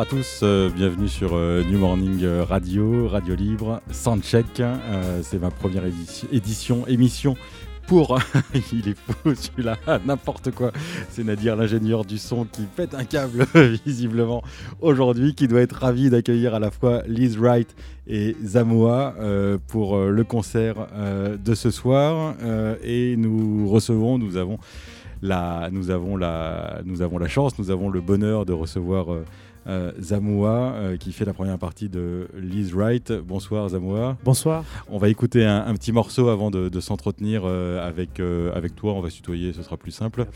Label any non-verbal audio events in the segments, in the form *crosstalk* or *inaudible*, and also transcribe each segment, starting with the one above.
À tous, euh, bienvenue sur euh, New Morning Radio, Radio Libre, Soundcheck. Euh, c'est ma première édition, émission pour. *laughs* Il est fou celui-là, *laughs* n'importe quoi. C'est Nadir, l'ingénieur du son, qui pète un câble *laughs* visiblement aujourd'hui, qui doit être ravi d'accueillir à la fois Liz Wright et Zamoa euh, pour le concert de ce soir. Et nous recevons, nous avons. La, nous, avons la, nous avons la chance, nous avons le bonheur de recevoir euh, Zamoa euh, qui fait la première partie de Liz Wright. Bonsoir Zamoa. Bonsoir. On va écouter un, un petit morceau avant de, de s'entretenir euh, avec, euh, avec toi. On va se tutoyer, ce sera plus simple.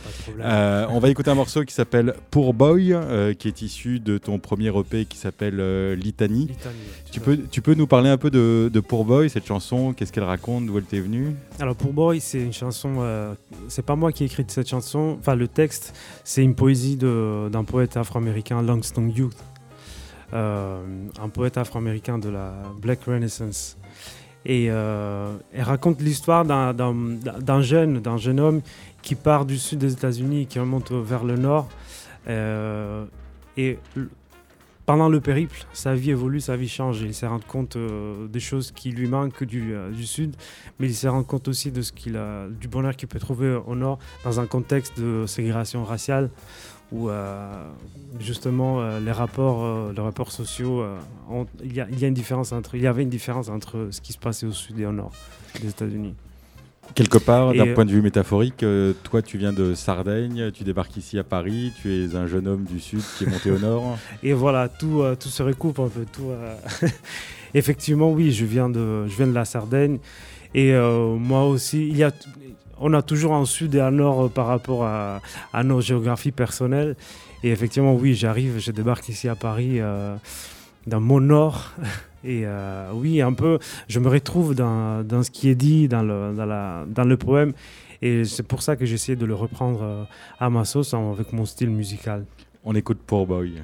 On va écouter un morceau qui s'appelle Pour Boy, qui est issu de ton premier EP qui s'appelle Litany. Litanie, Tu peux, tu peux nous parler un peu de, de Pour Boy, cette chanson? Qu'est-ce qu'elle raconte? D'où elle t'est venue? Alors pour Boy, c'est une chanson. c'est pas moi qui ai écrit cette chanson. Enfin, le texte, c'est une poésie d'un poète afro-américain, Langston Hughes, Euh, un poète afro-américain de la Black Renaissance. Et euh, elle raconte l'histoire d'un- jeune, homme qui part du sud des États-Unis et qui remonte vers le nord. Euh, et pendant le périple, sa vie évolue, sa vie change. Il s'est rendu compte des choses qui lui manquent du, du sud, mais il s'est rendu compte aussi de ce qu'il a, du bonheur qu'il peut trouver au nord dans un contexte de ségrégation raciale où euh, justement euh, les rapports, euh, les rapports sociaux, ont- il, y a, il y a une différence entre, il y avait une différence entre ce qui se passait au sud et au nord des États-Unis. Quelque part, d'un point de vue métaphorique, toi tu viens de Sardaigne, tu débarques ici à Paris, tu es un jeune homme du sud qui est monté au nord. *laughs* Et voilà, tout, euh, tout se recoupe un peu. Tout, euh, *laughs* Effectivement, oui, je viens, de, je viens de la Sardaigne. Et euh, moi aussi, il y a, on a toujours un sud et un nord euh, par rapport à, nos géographies personnelles. Et effectivement, oui, j'arrive, je débarque ici à Paris, euh, dans mon nord. *laughs* Et euh, oui, un peu, je me retrouve dans, dans ce qui est dit dans le, dans la, dans le poème. Et c'est pour ça que j'essaie de le reprendre à ma sauce hein, avec mon style musical. On écoute Pour Boy.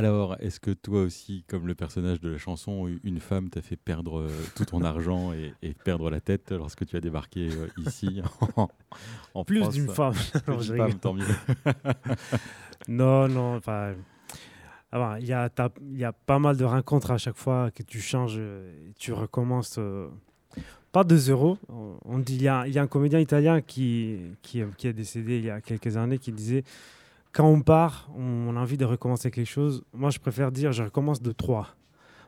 Alors, est-ce que toi aussi, comme le personnage de la chanson, une femme t'a fait perdre euh, tout ton argent et, et perdre la tête lorsque tu as débarqué euh, ici *laughs* en, en Plus d'une femme. *laughs* Non, Plus d'une femme, tant mieux. *laughs* Non, non, enfin. ah ben, Il y, a, y pas mal de rencontres à chaque fois que tu changes euh, et tu recommences. euh, pas de zéro. On- dit, il y a, il y a un comédien italien qui, qui, qui est décédé il y a quelques années qui disait quand on part, on a envie de recommencer quelque chose. Moi, je préfère dire je recommence de trois.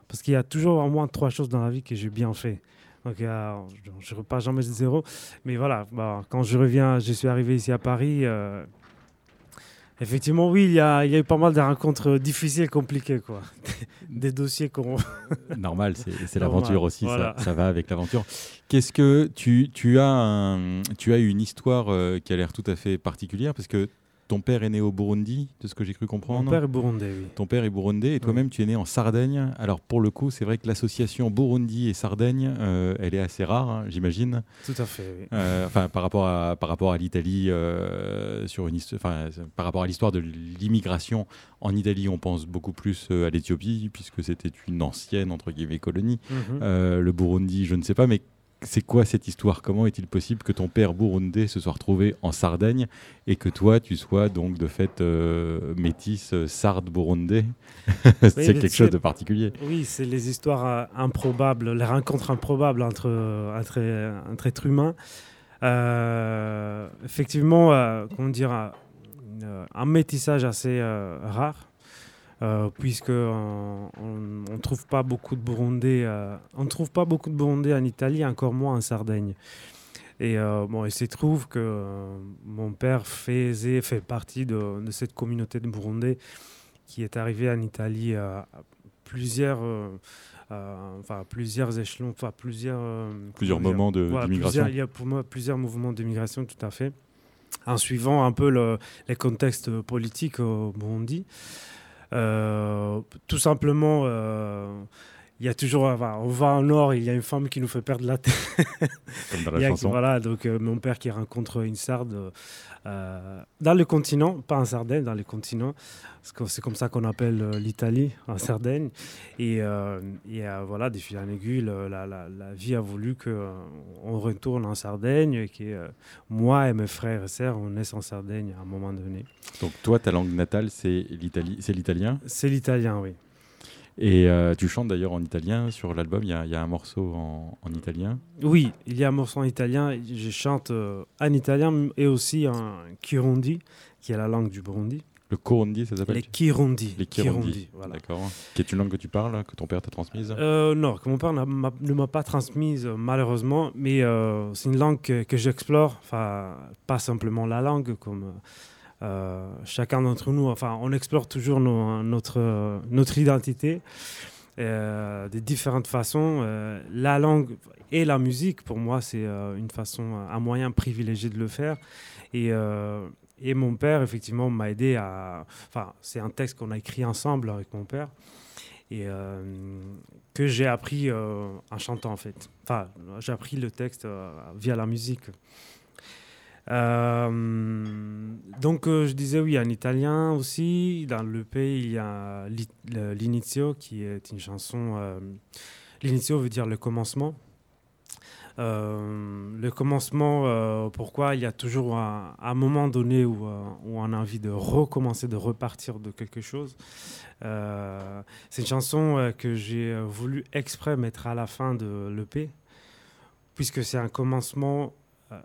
Parce qu'il y a toujours au moins trois choses dans la vie que j'ai bien fait. Donc, euh, je ne repars jamais de zéro. Mais voilà, bah, quand je reviens, je suis arrivé ici à Paris. euh, Effectivement, oui, il y, a, il y a eu pas mal de rencontres difficiles, compliquées, quoi. *laughs* Des dossiers qu'on... *laughs* Normal, c'est l'aventure aussi, ça- voilà. ça, va avec l'aventure. Qu'est-ce que tu, tu, as un- tu as une histoire euh, qui a l'air tout à fait particulière parce que ton père est né au Burundi, de ce que j'ai cru comprendre. Mon père est burundais, oui. Ton père est burundais et toi-même tu es né en Sardaigne. Alors pour le coup, c'est vrai que l'association Burundi et Sardaigne, euh, elle est assez rare, hein, j'imagine. Tout à fait, oui. Euh, Enfin, par rapport à par rapport à l'Italie, euh, sur une enfin, par rapport à l'histoire de l'immigration en Italie, on pense beaucoup plus à l'Éthiopie puisque c'était une ancienne entre guillemets colonie. Mhm. Le Burundi, je ne sais pas, mais c'est quoi cette histoire? Comment est-il possible que ton père burundais se soit retrouvé en Sardaigne et que toi, tu sois donc de fait euh, métisse euh, sarde burundais *laughs* C'est quelque chose de particulier. Oui, c'est les histoires euh, improbables, les rencontres improbables entre, entre, entre êtres humains. Euh, effectivement, euh, comment dire, un métissage assez rare, euh, puisque euh, on ne trouve pas beaucoup de Burundais, euh, on trouve pas beaucoup de Burundais en Italie, encore moins en Sardaigne. Et euh, bon, il se trouve que euh, mon père faisait, fait partie de, de cette communauté de Burundais qui est arrivée en Italie à plusieurs, euh, euh, enfin, plusieurs échelons, enfin, plusieurs, Plusieurs moments de- voilà, d'immigration. plusieurs- Il y a pour moi plusieurs mouvements d'immigration, tout à fait, en suivant un peu le- les contextes politiques au Burundi. Euh, tout simplement, euh, il y a toujours, on va au nord, il y a une femme qui nous fait perdre la tête. Comme dans *laughs* Il y la a- chanson. Voilà, donc euh, mon père qui rencontre une sarde euh, dans le continent, pas en Sardaigne, dans le continent. C'est comme ça qu'on appelle euh, l'Italie, en Sardaigne. Et, euh, et, euh, voilà, des fil en aiguille, le- la, la- la vie a voulu qu'on retourne en Sardaigne et que euh, moi et mes frères et sœurs, on naisse en Sardaigne à un moment donné. Donc toi, ta langue natale, c'est l'italien? C'est l'italien, oui. Et euh, tu chantes d'ailleurs en italien sur l'album. Il y, a- il y a un morceau en, en italien. Oui, il y a un morceau en italien. Je chante euh, en italien et aussi en kirundi, qui est la langue du Burundi. Le Korundi, ça s'appelle Les Kirundi. Les Kirundi. voilà. D'accord. Qui est une langue que tu parles, que ton père t'a transmise. Euh, non, que mon père ne m'a pas transmise malheureusement, mais c'est une langue que, que j'explore, enfin pas simplement la langue, comme chacun d'entre nous, enfin on explore toujours notre, euh, identité euh, de différentes façons. Euh, la langue et la musique, pour moi, c'est euh, une façon, un moyen privilégié de le faire. Et, euh, et mon père, effectivement, m'a aidé à... Enfin, c'est un texte qu'on a écrit ensemble avec mon père et euh, que j'ai appris euh, en chantant, en fait. Enfin, j'ai appris le texte euh, via la musique. Euh, donc, euh, je disais oui, en italien aussi. Dans le pays, il y a L'Inizio, qui est une chanson. euh, L'Inizio veut dire le commencement. Le commencement, pourquoi? Il y a toujours un, moment donné où, on a envie de recommencer, de repartir de quelque chose. C'est une chanson que j'ai voulu exprès mettre à la fin de l'EP, puisque c'est un commencement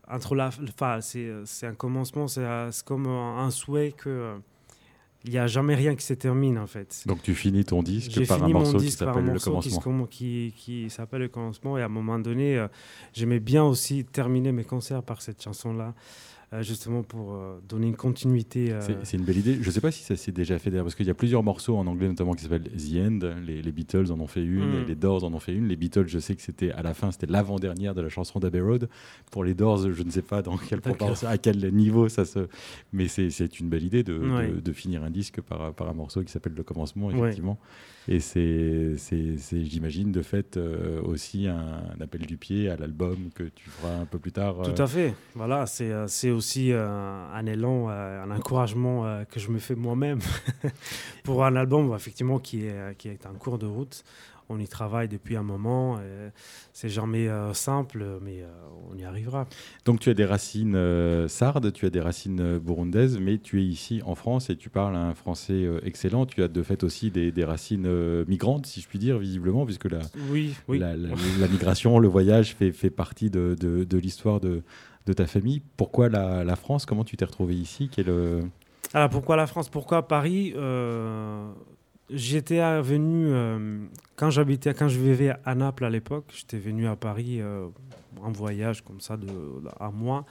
entre la, enfin c'est c'est un commencement, c'est euh, comme un, souhait que euh, il n'y a jamais rien qui se termine en fait. Donc tu finis ton disque par un morceau qui disque s'appelle Le qui, Commencement. comm- qui, qui s'appelle Le Commencement. Et à un moment donné, euh, j'aimais bien aussi terminer mes concerts par cette chanson-là, euh, justement pour euh, donner une continuité. euh, C'est- une belle idée. Je ne sais pas si ça s'est déjà fait d'ailleurs, parce qu'il y a plusieurs morceaux en anglais notamment qui s'appellent The End. Les, les Beatles en ont fait une, Mm. et les Doors en ont fait une. Les Beatles, je sais que c'était à la fin, c'était l'avant-dernière de la chanson d'Abbey Road. Pour les Doors, je ne sais pas dans quelle proportion, à quel niveau ça se. Mais c'est une belle idée de, de- Ouais. de finir un disque par, par un morceau qui s'appelle Le Commencement, Ouais. effectivement. Et c'est, j'imagine, de fait euh, aussi un, un appel du pied à l'album que tu feras un peu plus tard. Tout à fait. Voilà, c'est euh, c'est aussi euh, un élan, euh, un encouragement euh, que je me fais moi-même *laughs* pour un album effectivement qui est, euh, qui est en cours de route. On y travaille depuis un moment. et C'est jamais euh, simple, mais euh, on y arrivera. Donc tu as des racines euh, sardes, tu as des racines euh, burundaises, mais tu es ici en France et tu parles un français euh, excellent. Tu as de fait aussi des, des racines euh, migrantes, si je puis dire, visiblement, puisque la, Oui, oui. la, la- la migration, le voyage fait, fait partie de, de- de l'histoire de, de ta famille. Pourquoi la, la France? Comment tu t'es retrouvé ici? Quel, euh, Alors pourquoi la France? Pourquoi Paris? Euh, J'étais venu euh, quand j'habitais, quand je vivais à Naples à l'époque. J'étais venu à Paris euh, en voyage comme ça à moi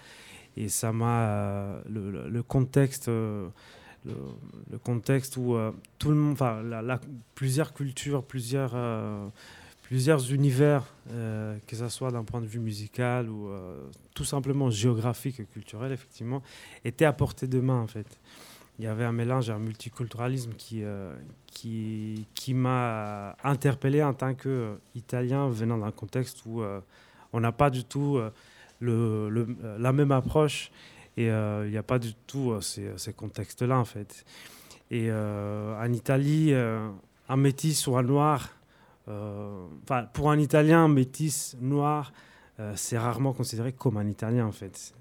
et ça m'a euh, le, contexte. le, contexte où tout le monde, enfin, plusieurs cultures, plusieurs, plusieurs univers, que ce soit d'un point de vue musical ou tout simplement géographique et culturel, effectivement, étaient à portée de main en fait. Il y avait un mélange, un multiculturalisme qui, euh, qui, qui m'a interpellé en tant qu'Italien venant d'un contexte où euh, on n'a pas du tout euh, le, le- euh, la même approche et euh, il n'y a pas du tout euh, ces, ces contextes-là en fait. Et euh, en Italie, euh, un métis ou un noir, euh, pour un Italien, un métis noir, euh, c'est rarement considéré comme un Italien en fait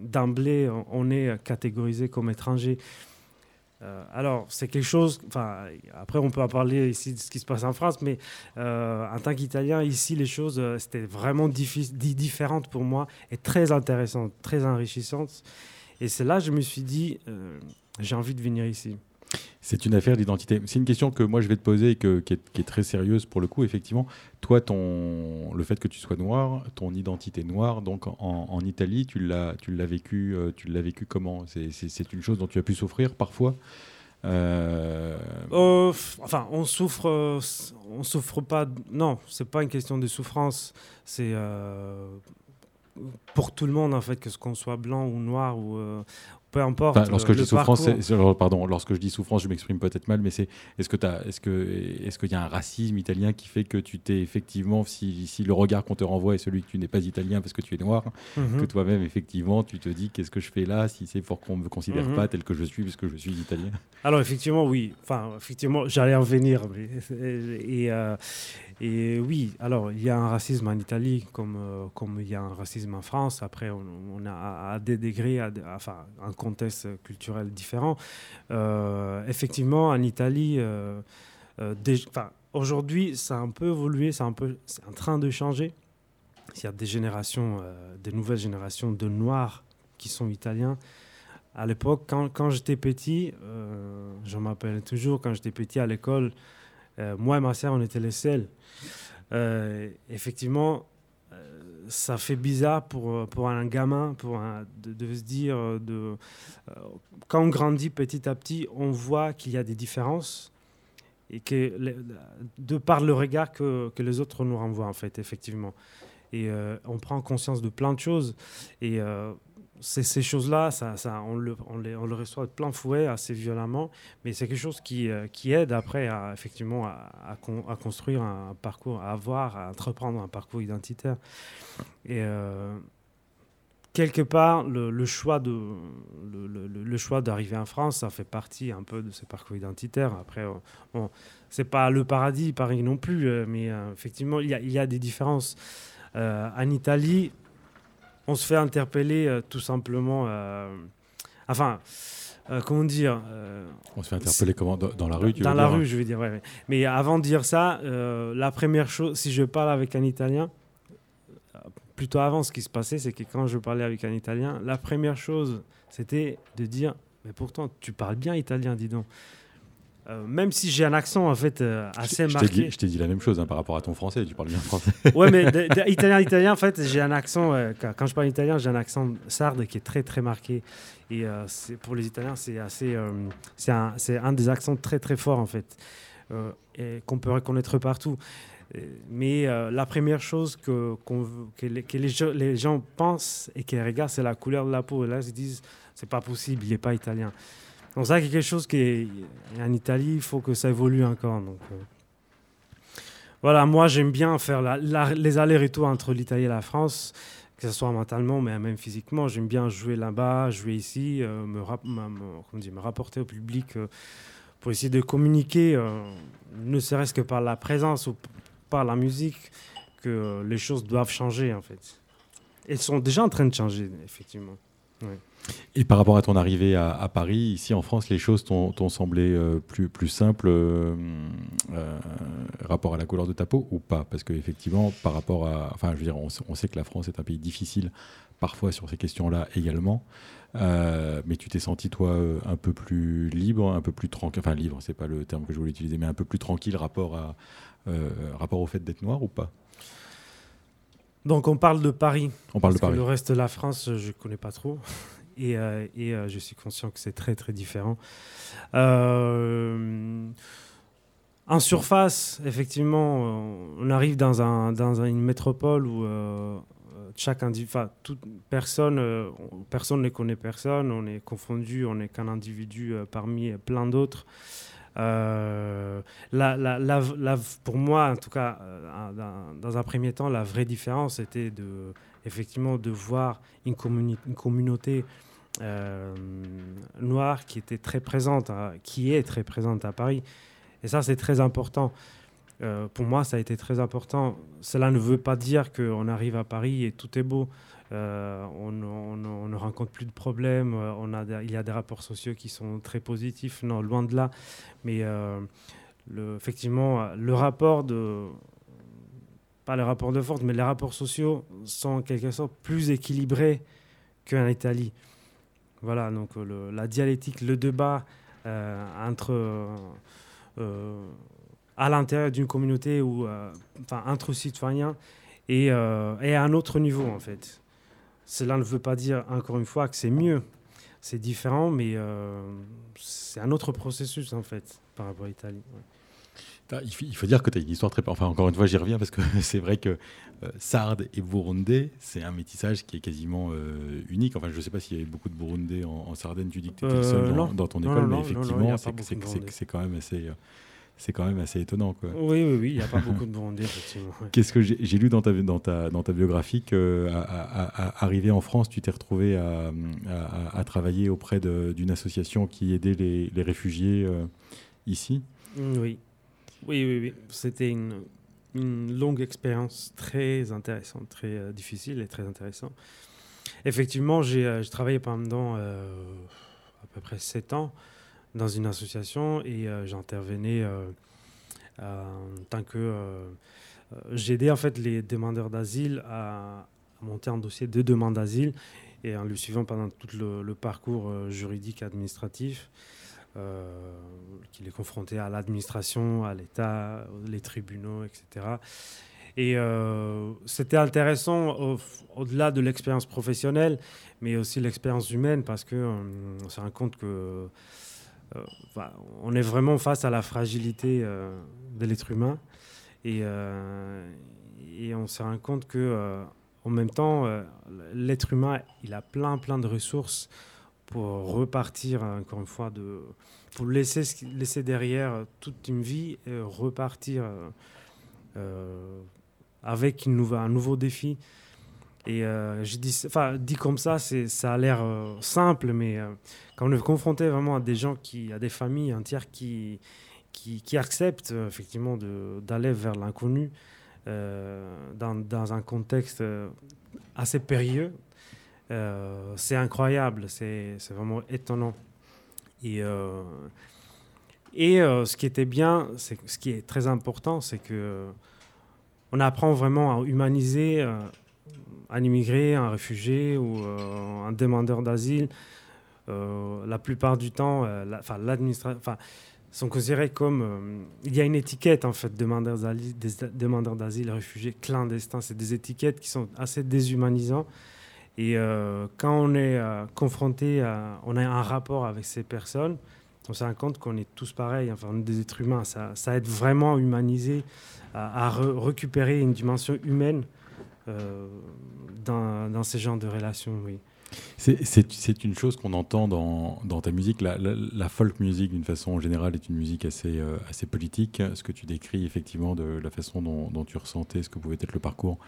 d'emblée, on est catégorisé comme étranger. Euh, alors, c'est quelque chose. Après, on peut en parler ici de ce qui se passe en France, mais euh, en tant qu'Italien, ici, les choses, euh, c'était vraiment différentes pour moi et très intéressantes, très enrichissantes. Et c'est là que je me suis dit, euh, j'ai envie de venir ici. C'est une affaire d'identité. C'est une question que moi je vais te poser et qui, est, très sérieuse pour le coup. Effectivement, toi, ton, le fait que tu sois noir, ton identité noire, donc en, Italie, tu l'as, vécu, euh, tu l'as vécu comment? C'est, une chose dont tu as pu souffrir parfois. Euh, Euh, enfin, on souffre, on souffre pas. Non, c'est pas une question de souffrance. C'est pour tout le monde en fait, que ce qu'on soit blanc ou noir ou peu importe. Enfin, lorsque le- je dis souffrance, parcours. alors, pardon, lorsque je dis souffrance, je m'exprime peut-être mal, mais c'est est-ce que est-ce que, est-ce qu'il y a un racisme italien qui fait que tu t'es effectivement, si, si le regard qu'on te renvoie est celui que tu n'es pas italien parce que tu es noir, Mhm. que toi-même effectivement, tu te dis qu'est-ce que je fais là si c'est pour qu'on me considère Mhm. pas tel que je suis parce que je suis italien? Alors effectivement, oui. Enfin, effectivement, j'allais en venir. mais- et, euh, et oui, alors il y a un racisme en Italie comme, euh, comme il y a un racisme en France. Après, on, on a à, à des degrés, à enfin, un contexte culturel différent. Euh, effectivement, en Italie, euh, euh, aujourd'hui, ça a un peu évolué, c'est un peu, en train de changer. Il y a des générations, des nouvelles générations de Noirs qui sont italiens. À l'époque, quand, j'étais petit, je m'appelle toujours, quand j'étais petit à l'école, moi et ma sœur, on était les seuls. Effectivement, ça fait bizarre pour, euh, pour un gamin pour de, se dire, euh, de, euh, quand on grandit petit à petit, on voit qu'il y a des différences et que de par le regard que, que les autres nous renvoient, en fait, effectivement. Et on prend conscience de plein de choses. Et c'est- ces choses-là, ça, ça, on, le, on, les- on le reçoit de plein fouet assez violemment, mais c'est quelque chose qui, euh, qui aide après à, effectivement à, à con- à construire un parcours, à avoir, à entreprendre un parcours identitaire. Et euh, quelque part, le, choix de le, choix d'arriver en France, ça fait partie un peu de ce parcours identitaire. Après, euh, bon, c'est pas le paradis, Paris non plus, euh, mais effectivement, il y, a- il y a des différences. En Italie, on se fait interpeller euh, tout simplement. euh, enfin, euh, comment dire On se fait interpeller comment? Dans, dans la rue tu Dans veux la dire rue, je veux dire. ouais, ouais. Mais avant de dire ça, la première chose, si je parle avec un Italien, plutôt avant, ce qui se passait, c'est que quand je parlais avec un Italien, la première chose, c'était de dire Mais pourtant, tu parles bien italien, dis donc. Euh, même si j'ai un accent en fait euh, assez je marqué. dit, je t'ai dit la même chose hein, par rapport à ton français, tu parles bien français. *laughs* Ouais, mais de- de- italien, italien, en fait, j'ai un accent. euh, quand, quand je parle italien, j'ai un accent sarde qui est très, très marqué. Et euh, pour les Italiens, c'est assez. c'est un, un des accents très, très forts, en fait, et qu'on peut reconnaître partout. Mais la première chose que, qu'on veut- que, les, que les gens, les gens pensent et qu'ils regardent, c'est la couleur de la peau. Et là, ils se disent c'est pas possible, il n'est pas italien. Donc, ça, c'est quelque chose qui est. En Italie, il faut que ça évolue encore. Donc. euh, voilà, moi j'aime bien faire les allers-retours entre l'Italie et la France, que ce soit mentalement, mais même physiquement. J'aime bien jouer là-bas, jouer ici, euh, me, rap- me- me- rapporter au public euh, pour essayer de communiquer, ne serait-ce que par la présence ou par la musique, que les choses doivent changer en fait. Elles sont déjà en train de changer, effectivement. Et par rapport à ton arrivée à, à Paris, ici en France, les choses t'ont semblé euh, plus, plus simples euh, euh, rapport à la couleur de ta peau ou pas? Parce qu'effectivement, par rapport à. Enfin, je veux dire, on, sait- on sait que la France est un pays difficile parfois sur ces questions-là également. Euh, mais tu t'es senti, toi, un peu plus libre, un peu plus tranquille. Enfin, libre, c'est pas le terme que je voulais utiliser, mais un peu plus tranquille rapport, à, rapport au fait d'être noir ou pas? Donc on parle de Paris. On parle Parce de Paris. que le reste de la France, je ne connais pas trop. Et, euh, euh, je suis conscient que c'est très, très différent. Euh, en surface, effectivement, on arrive dans, un, dans une métropole où chaque toute personne, on- personne ne connaît personne, on est confondu, on n'est qu'un individu parmi plein d'autres. Euh, pour moi, en tout cas, dans, un premier temps, la vraie différence était de, effectivement de voir une, communauté noire qui était très présente, qui est très présente à Paris. Et ça, c'est très important. Euh, pour moi, ça a été très important. Cela ne veut pas dire qu'on arrive à Paris et tout est beau. Euh, on, ne rencontre plus de problèmes. euh, il y a des rapports sociaux qui sont très positifs. Non, loin de là. Mais euh, effectivement, euh, le rapport de. Pas le rapport de force, mais les rapports sociaux sont en quelque sorte plus équilibrés qu'en Italie. Voilà, donc euh, la dialectique, le débat euh, entre. euh, à l'intérieur d'une communauté ou enfin entre citoyens et, à un autre niveau en fait. Cela ne veut pas dire encore une fois que c'est mieux, c'est différent, mais c'est un autre processus en fait par rapport à l'Italie. Il faut, dire que tu as une histoire très. Enfin, encore une fois, j'y reviens parce que *laughs* c'est vrai que euh, Sarde et Burundais, c'est un métissage qui est quasiment euh, unique. Enfin, je ne sais pas s'il y avait beaucoup de Burundais en, en Sardaigne. Tu dis que tu étais le seul Euh, dans, ton école, non, mais non, effectivement, c'est quand même assez. euh, C'est quand même assez étonnant. Quoi. Oui, oui, oui, il n'y a pas *laughs* beaucoup de Burundais effectivement. ouais. Qu'est-ce que j'ai lu dans ta, dans ta, dans ta biographie que, à, à- à- arrivé en France, tu t'es retrouvé à, travailler auprès d'une association qui aidait les, les réfugiés ici? Oui, oui, oui, oui. C'était une, longue expérience très intéressante, très euh, difficile et très intéressante. Effectivement, j'ai euh, j'ai travaillé pendant euh, à peu près sept ans dans une association et j'intervenais en tant que... J'aidais en fait les demandeurs d'asile à, monter un dossier de demande d'asile et en le suivant pendant tout le, parcours euh, juridique administratif qu'il est confronté à l'administration, à l'État, les tribunaux, etc. Et euh, c'était intéressant au- au-delà de l'expérience professionnelle, mais aussi l'expérience humaine, parce que euh, se rend compte que euh, on est vraiment face à la fragilité euh, de l'être humain, et, euh, et on se rend compte que euh, en même temps, euh, l'être humain, il a plein plein de ressources pour repartir encore une fois de pour laisser laisser derrière euh, toute une vie et repartir euh, euh, avec une nouveau, un nouveau défi et euh, je dis enfin dit comme ça c'est ça a l'air euh, simple mais euh, quand on est confronté vraiment à des gens qui à des familles entières qui qui, qui acceptent euh, effectivement de- d'aller vers l'inconnu dans, dans un contexte assez périlleux. Euh, c'est incroyable, c'est vraiment étonnant. Et, euh, euh, ce qui était bien, ce qui est très important, c'est que euh, on apprend vraiment à humaniser un immigré, un réfugié ou un demandeur d'asile. La plupart du temps, euh, la- enfin, l'administration, enfin, sont considérés comme. il y a une étiquette en fait, demandeurs d'asile, demandeurs d'asile, réfugiés clandestins. C'est des étiquettes qui sont assez déshumanisantes. Et euh, quand on est euh, confronté à, on a un rapport avec ces personnes, on se rend compte qu'on est tous pareils. Enfin, on est des êtres humains. Ça, ça aide vraiment à humaniser, à, à re- récupérer une dimension humaine euh, dans, dans ces genres de relations. Oui. C'est- une chose qu'on entend dans, ta musique. La, folk music, d'une façon générale, est une musique assez, assez politique. Ce que tu décris, effectivement, de la façon dont tu ressentais ce que pouvait être le parcours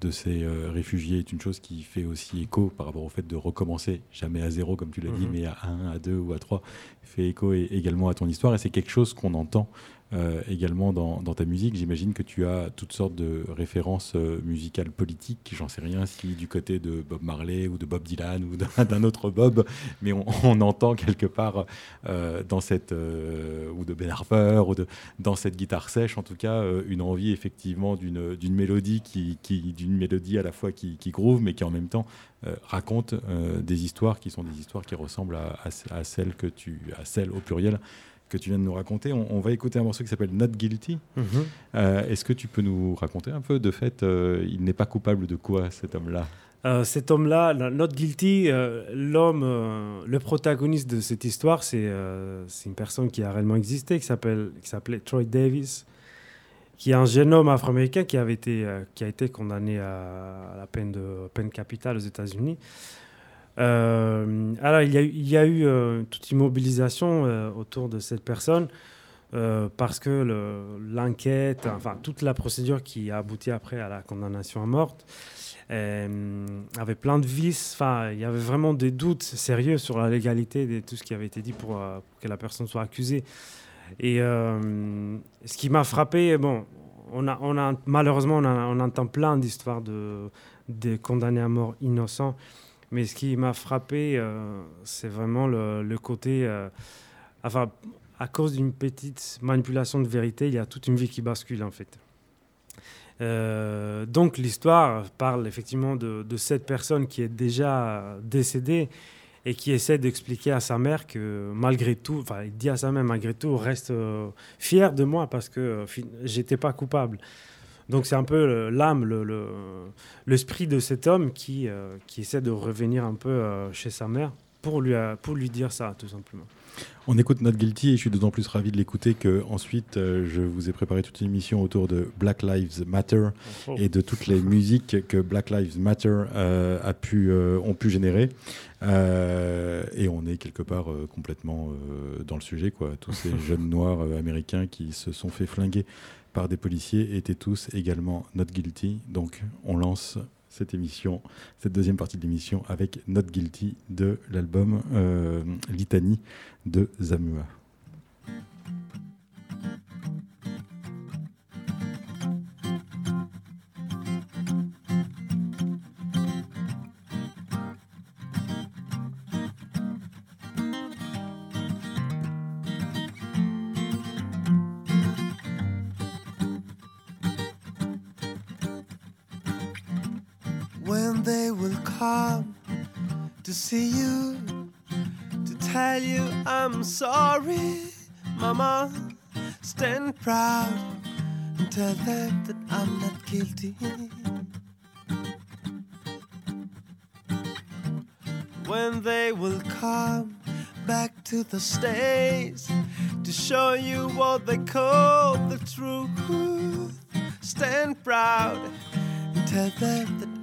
de ces euh, réfugiés est une chose qui fait aussi écho par rapport au fait de recommencer, jamais à zéro, comme tu l'as dit, Mhm. mais à un, à deux ou à trois, fait écho et- également à ton histoire. Et c'est quelque chose qu'on entend euh, également dans, ta musique. J'imagine que tu as toutes sortes de références euh, musicales politiques. J'en sais rien si du côté de Bob Marley ou de Bob Dylan ou d'un autre Bob, mais on, entend quelque part euh, dans cette ou de Ben Harper ou de dans cette guitare sèche, en tout cas, une envie effectivement d'une mélodie qui, qui d'une mélodie à la fois qui, groove, mais qui en même temps raconte des histoires qui sont des histoires qui ressemblent à, à, à celles que tu à celles au pluriel que tu viens de nous raconter. On, on va écouter un morceau qui s'appelle Not Guilty. Euh, Est-ce que tu peux nous raconter un peu de fait, euh, il n'est pas coupable de quoi cet homme-là? Euh, cet homme-là, Not Guilty, l'homme, le protagoniste de cette histoire, c'est une personne qui a réellement existé, qui s'appelait Troy Davis, qui est un jeune homme afro-américain qui, avait été, qui a été condamné à, à la peine, de, peine capitale aux États-Unis. Euh, alors, il y a eu, euh, toute une mobilisation euh, autour de cette personne euh, parce que le- l'enquête, enfin, toute la procédure qui a abouti après à la condamnation à mort, euh, avait plein de vices. Enfin, il y avait vraiment des doutes sérieux sur la légalité de tout ce qui avait été dit pour, que la personne soit accusée. Et ce qui m'a frappé, bon, on a, malheureusement, on entend plein d'histoires de, de condamnés à mort innocents. Mais ce qui m'a frappé, euh, c'est vraiment le, côté. euh, enfin, à cause d'une petite manipulation de vérité, il y a toute une vie qui bascule, en fait. Euh, donc l'histoire parle effectivement de, de cette personne qui est déjà décédée et qui essaie d'expliquer à sa mère que malgré tout, enfin il dit à sa mère malgré tout, reste fier de moi parce que j'étais pas coupable. Donc c'est un peu l'âme, le- le- l'esprit de cet homme qui, euh, qui essaie de revenir un peu euh, chez sa mère pour lui, euh, pour lui dire ça tout simplement. On écoute Not Guilty et je suis d'autant plus ravi de l'écouter que ensuite euh, je vous ai préparé toute une émission autour de Black Lives Matter Oh. et de toutes les musiques que Black Lives Matter euh, a pu, euh, ont pu générer. Et on est quelque part complètement dans le sujet. Quoi. Tous ces *laughs* jeunes noirs américains qui se sont fait flinguer par des policiers étaient tous également not guilty. Donc on lance cette émission, cette deuxième partie de l'émission avec Not Guilty de l'album euh, Litanie de Zamua. See you to tell you I'm sorry, Mama. Stand proud and tell them that I'm not guilty. When they will come back to the States to show you what they call the truth, stand proud and tell them that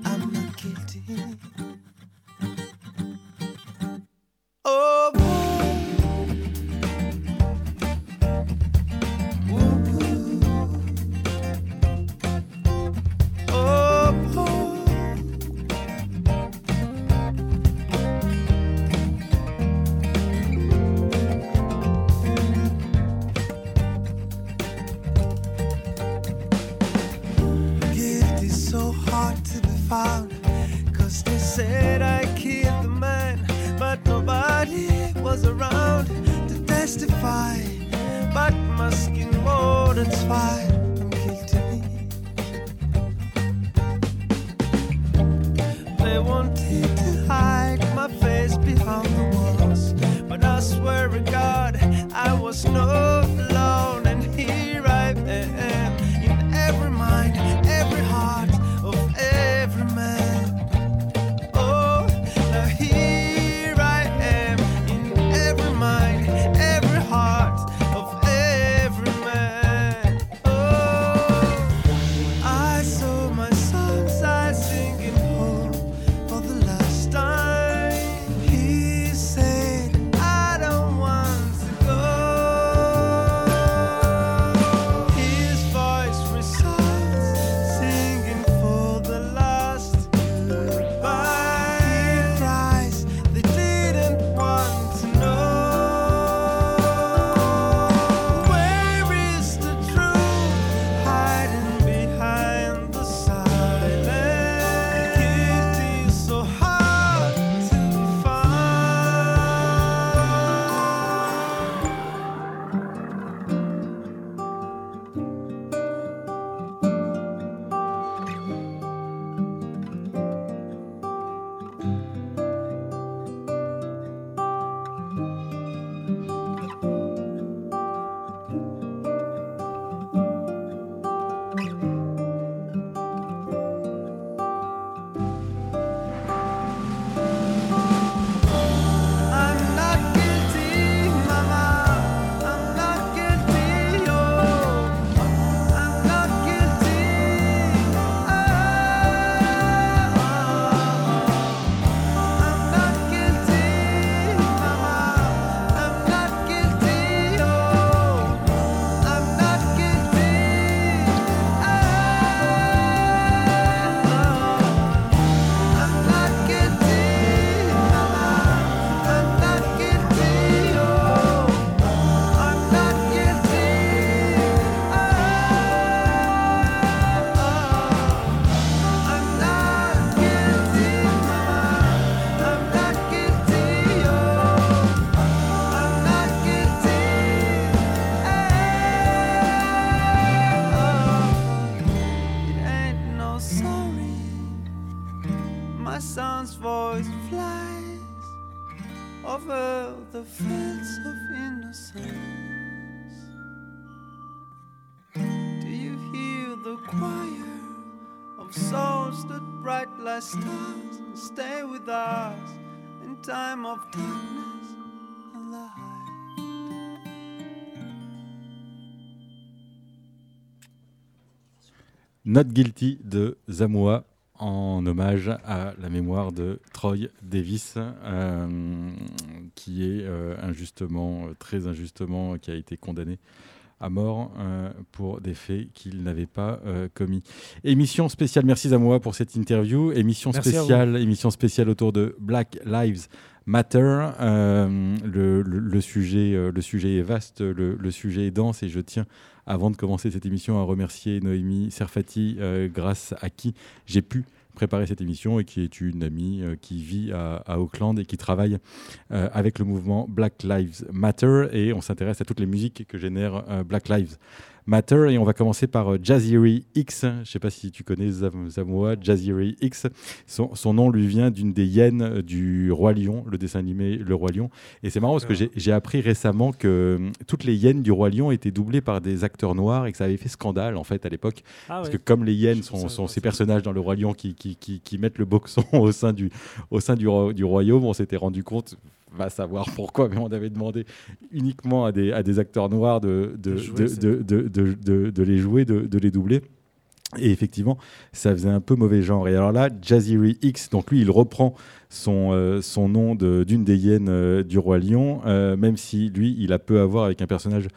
Not Guilty de Zamoa en hommage à la mémoire de Troy Davis, euh, qui est euh, injustement, euh, très injustement, qui a été condamné à mort euh, pour des faits qu'il n'avait pas euh, commis. Émission spéciale, merci Zamoa pour cette interview. Émission Merci spéciale, émission spéciale autour de Black Lives Matter. Euh, le, le- le sujet, le sujet est vaste, le, le sujet est dense et je tiens, avant de commencer cette émission, à remercier Noémie Serfati, euh, grâce à qui j'ai pu préparer cette émission et qui est une amie euh, qui vit à, Auckland et qui travaille euh, avec le mouvement Black Lives Matter. Et on s'intéresse à toutes les musiques que génère Black Lives Matter et on va commencer par euh, Jaziri X. Je ne sais pas si tu connais Zam- Zamoa, Jaziri X. Son, son nom lui vient d'une des hyènes euh, du Roi Lion, le dessin animé Le Roi Lion. Et c'est marrant parce que j'ai j'ai appris récemment que hum, toutes les hyènes du Roi Lion étaient doublées par des acteurs noirs et que ça avait fait scandale en fait à l'époque. Ah Parce ouais. que comme les hyènes sont, ces personnages dans le Roi Lion qui, qui, qui, qui mettent le boxon *laughs* au sein du, au sein du, ro- du royaume, on s'était rendu compte, va savoir pourquoi, mais on avait demandé uniquement à des, à des acteurs noirs de, les jouer, de, les doubler. Et effectivement, ça faisait un peu mauvais genre. Et alors là, Jaziri X, donc lui, il reprend son, euh, son nom de- d'une des hyènes euh, du Roi Lion, euh, même si lui, il a peu à voir avec un personnage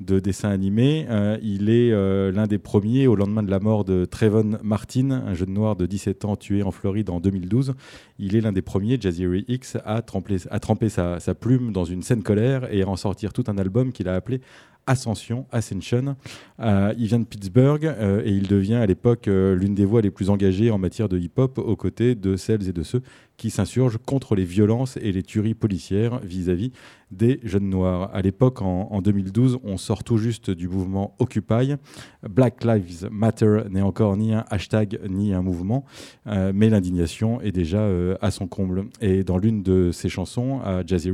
de dessin animé. Euh, il est euh, l'un des premiers, au lendemain de la mort de Trayvon Martin, un jeune noir de 17 ans tué en Floride en 2012. Il est l'un des premiers, Jaziri X, à tremper, à tremper sa, plume dans une scène colère et à en sortir tout un album qu'il a appelé Ascension, Ascension. Euh, il vient de Pittsburgh et il devient à l'époque l'une des voix les plus engagées en matière de hip-hop aux côtés de celles et de ceux qui s'insurgent contre les violences et les tueries policières vis-à-vis des jeunes noirs. À l'époque, en, en 2012, on sort tout juste du mouvement Occupy. Black Lives Matter n'est encore ni un hashtag ni un mouvement, euh, mais l'indignation est déjà euh, à son comble. Et dans l'une de ses chansons, à Jazzy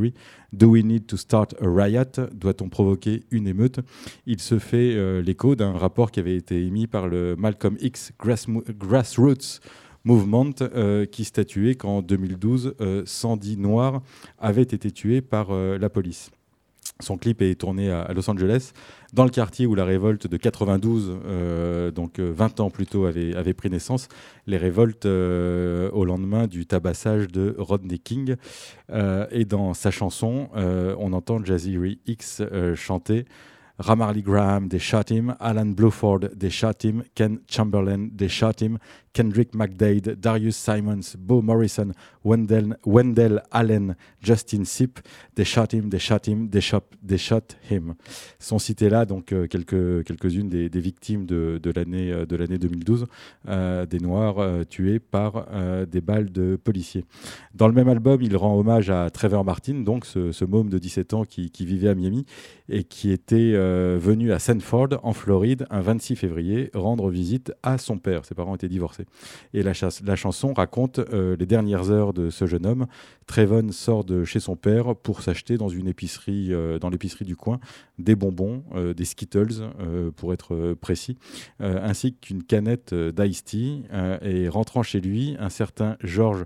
Do We Need to Start a Riot Doit-on provoquer une émeute? Il se fait euh, l'écho d'un rapport qui avait été émis par le Malcolm X Grassroots Movement euh, qui statuait qu'en 2012, euh, 110 Noirs avaient été tués par euh, la police. Son clip est tourné à, Los Angeles, dans le quartier où la révolte de 92, euh, donc euh, 20 ans plus tôt, avait, pris naissance, les révoltes euh, au lendemain du tabassage de Rodney King. Euh, et dans sa chanson, euh, on entend Jazzy X euh, chanter Ramarley Graham, him. Alan Bluford, him. Ken Chamberlain, him. Kendrick McDade, Darius Simons, Bo Morrison, Wendell, Allen, Justin shot him, they shot him, they shot, him. Sont citées là donc euh, quelques, quelques-unes des, des victimes de, l'année euh, de l'année 2012, euh, des Noirs euh, tués par euh, des balles de policiers. Dans le même album, il rend hommage à Trevor Martin, donc ce, ce môme de 17 ans qui, qui vivait à Miami et qui était euh, venu à Sanford, en Floride, un 26 février, rendre visite à son père. Ses parents étaient divorcés. Et la, chanson raconte euh, les dernières heures de ce jeune homme. Trevon sort de chez son père pour s'acheter dans une épicerie, euh, dans l'épicerie du coin, des bonbons, des Skittles, pour être précis, ainsi qu'une canette d'Ice Tea. et rentrant chez lui, un certain George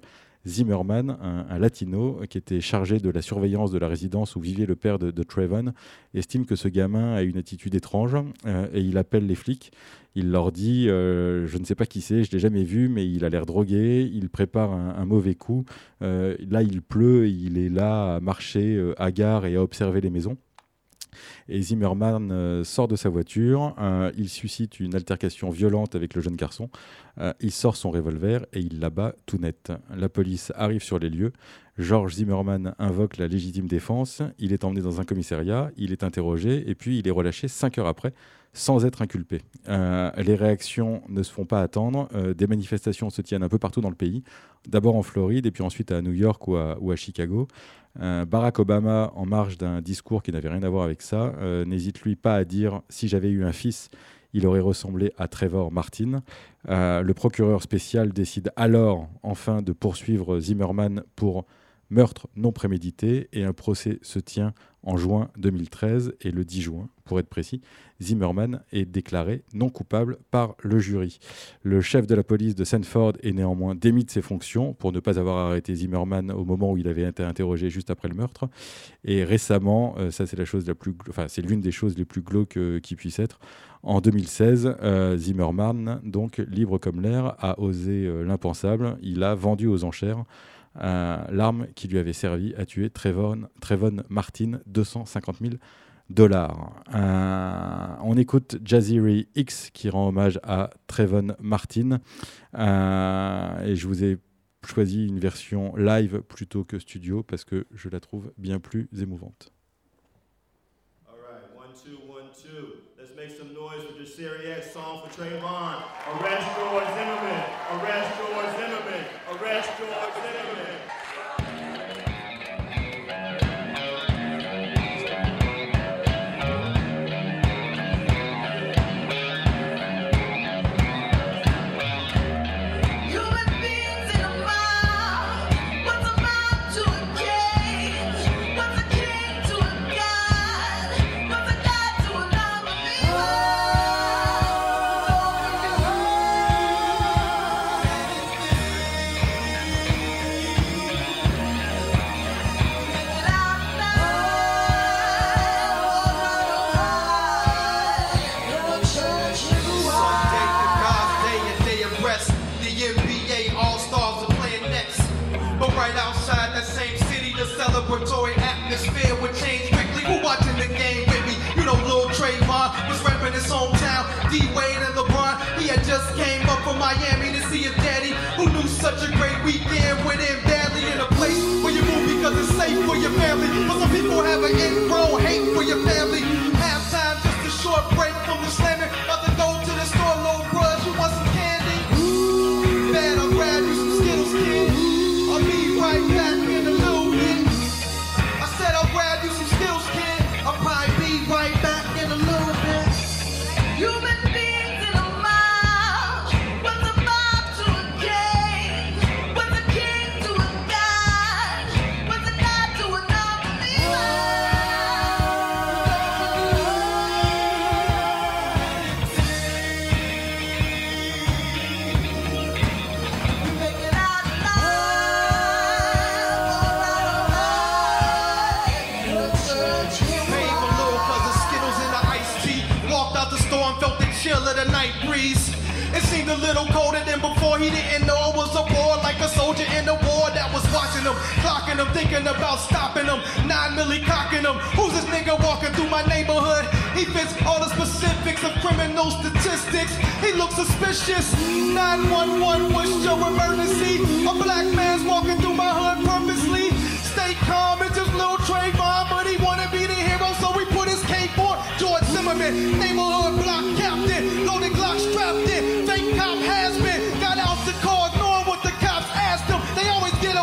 Zimmerman, un, latino qui était chargé de la surveillance de la résidence où vivait le père de, de estime que ce gamin a une attitude étrange euh, et il appelle les flics. Il leur dit euh, Je ne sais pas qui c'est, je ne l'ai jamais vu, mais il a l'air drogué, il prépare un, un mauvais coup. Euh, là, il pleut, et il est là à marcher à gare et à observer les maisons. Et Zimmerman euh, sort de sa voiture, euh, il suscite une altercation violente avec le jeune garçon, euh, il sort son revolver et il l'abat tout net. La police arrive sur les lieux, George Zimmerman invoque la légitime défense, il est emmené dans un commissariat, il est interrogé et puis il est relâché cinq heures après sans être inculpé. Les réactions ne se font pas attendre, des manifestations se tiennent un peu partout dans le pays, d'abord en Floride et puis ensuite à New York ou à Chicago. Euh, Barack Obama, en marge d'un discours qui n'avait rien à voir avec ça, euh, n'hésite lui pas à dire si j'avais eu un fils, il aurait ressemblé à Trevor Martin. Euh, le procureur spécial décide alors enfin de poursuivre Zimmerman pour meurtre non prémédité et un procès se tient en juin 2013 et le 10 juin, pour être précis, Zimmerman est déclaré non coupable par le jury. Le chef de la police de Sanford est néanmoins démis de ses fonctions pour ne pas avoir arrêté Zimmerman au moment où il avait été interrogé juste après le meurtre. Et récemment, euh, ça c'est la chose la plus, enfin l'une des choses les plus glauques euh, qui puisse être. En 2016, euh, Zimmerman, donc libre comme l'air, a osé l'impensable. Il a vendu aux enchères l'arme qui lui avait servi à tuer Trevon, Trevon Martin, 250 000 dollars. Euh, on écoute Jazzy Ray X qui rend hommage à Trevon Martin. Euh, et je vous ai choisi une version live plutôt que studio parce que je la trouve bien plus émouvante. All right, one, two, one, two. Let's make some noise for this Syriac song for Trayvon. Arrest George Zimmerman. Arrest George Zimmerman. Arrest George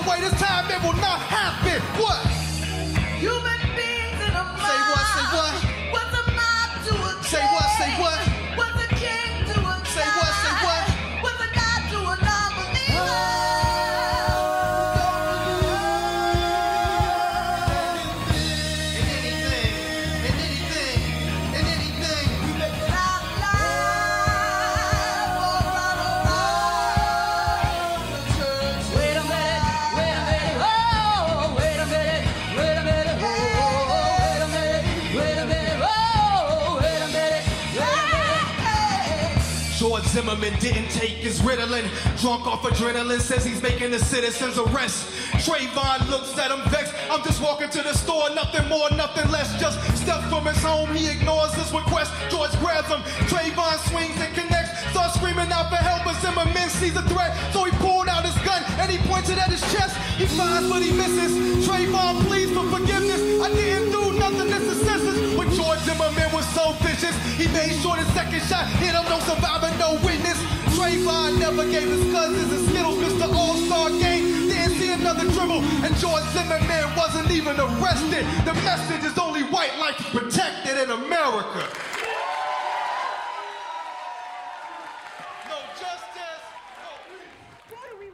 away, this time it will not happen. What? Human beings Drunk off adrenaline, says he's making the citizen's arrest. Trayvon looks at him vexed. I'm just walking to the store, nothing more, nothing less. Just steps from his home, he ignores his request. George grabs him. Trayvon swings and connects. Starts screaming out for help, but Zimmerman sees a threat. So he pulled out his gun and he pointed at his chest. He finds what he misses. Trayvon pleads for forgiveness. I didn't do George Zimmerman was so vicious. He made sure the second shot hit him, no survivor, no witness. Trayvon never gave his cousins and Skittles, Mr. All-Star game. Didn't see another dribble, and George Zimmerman wasn't even arrested. The message is only white life protected in America. No justice,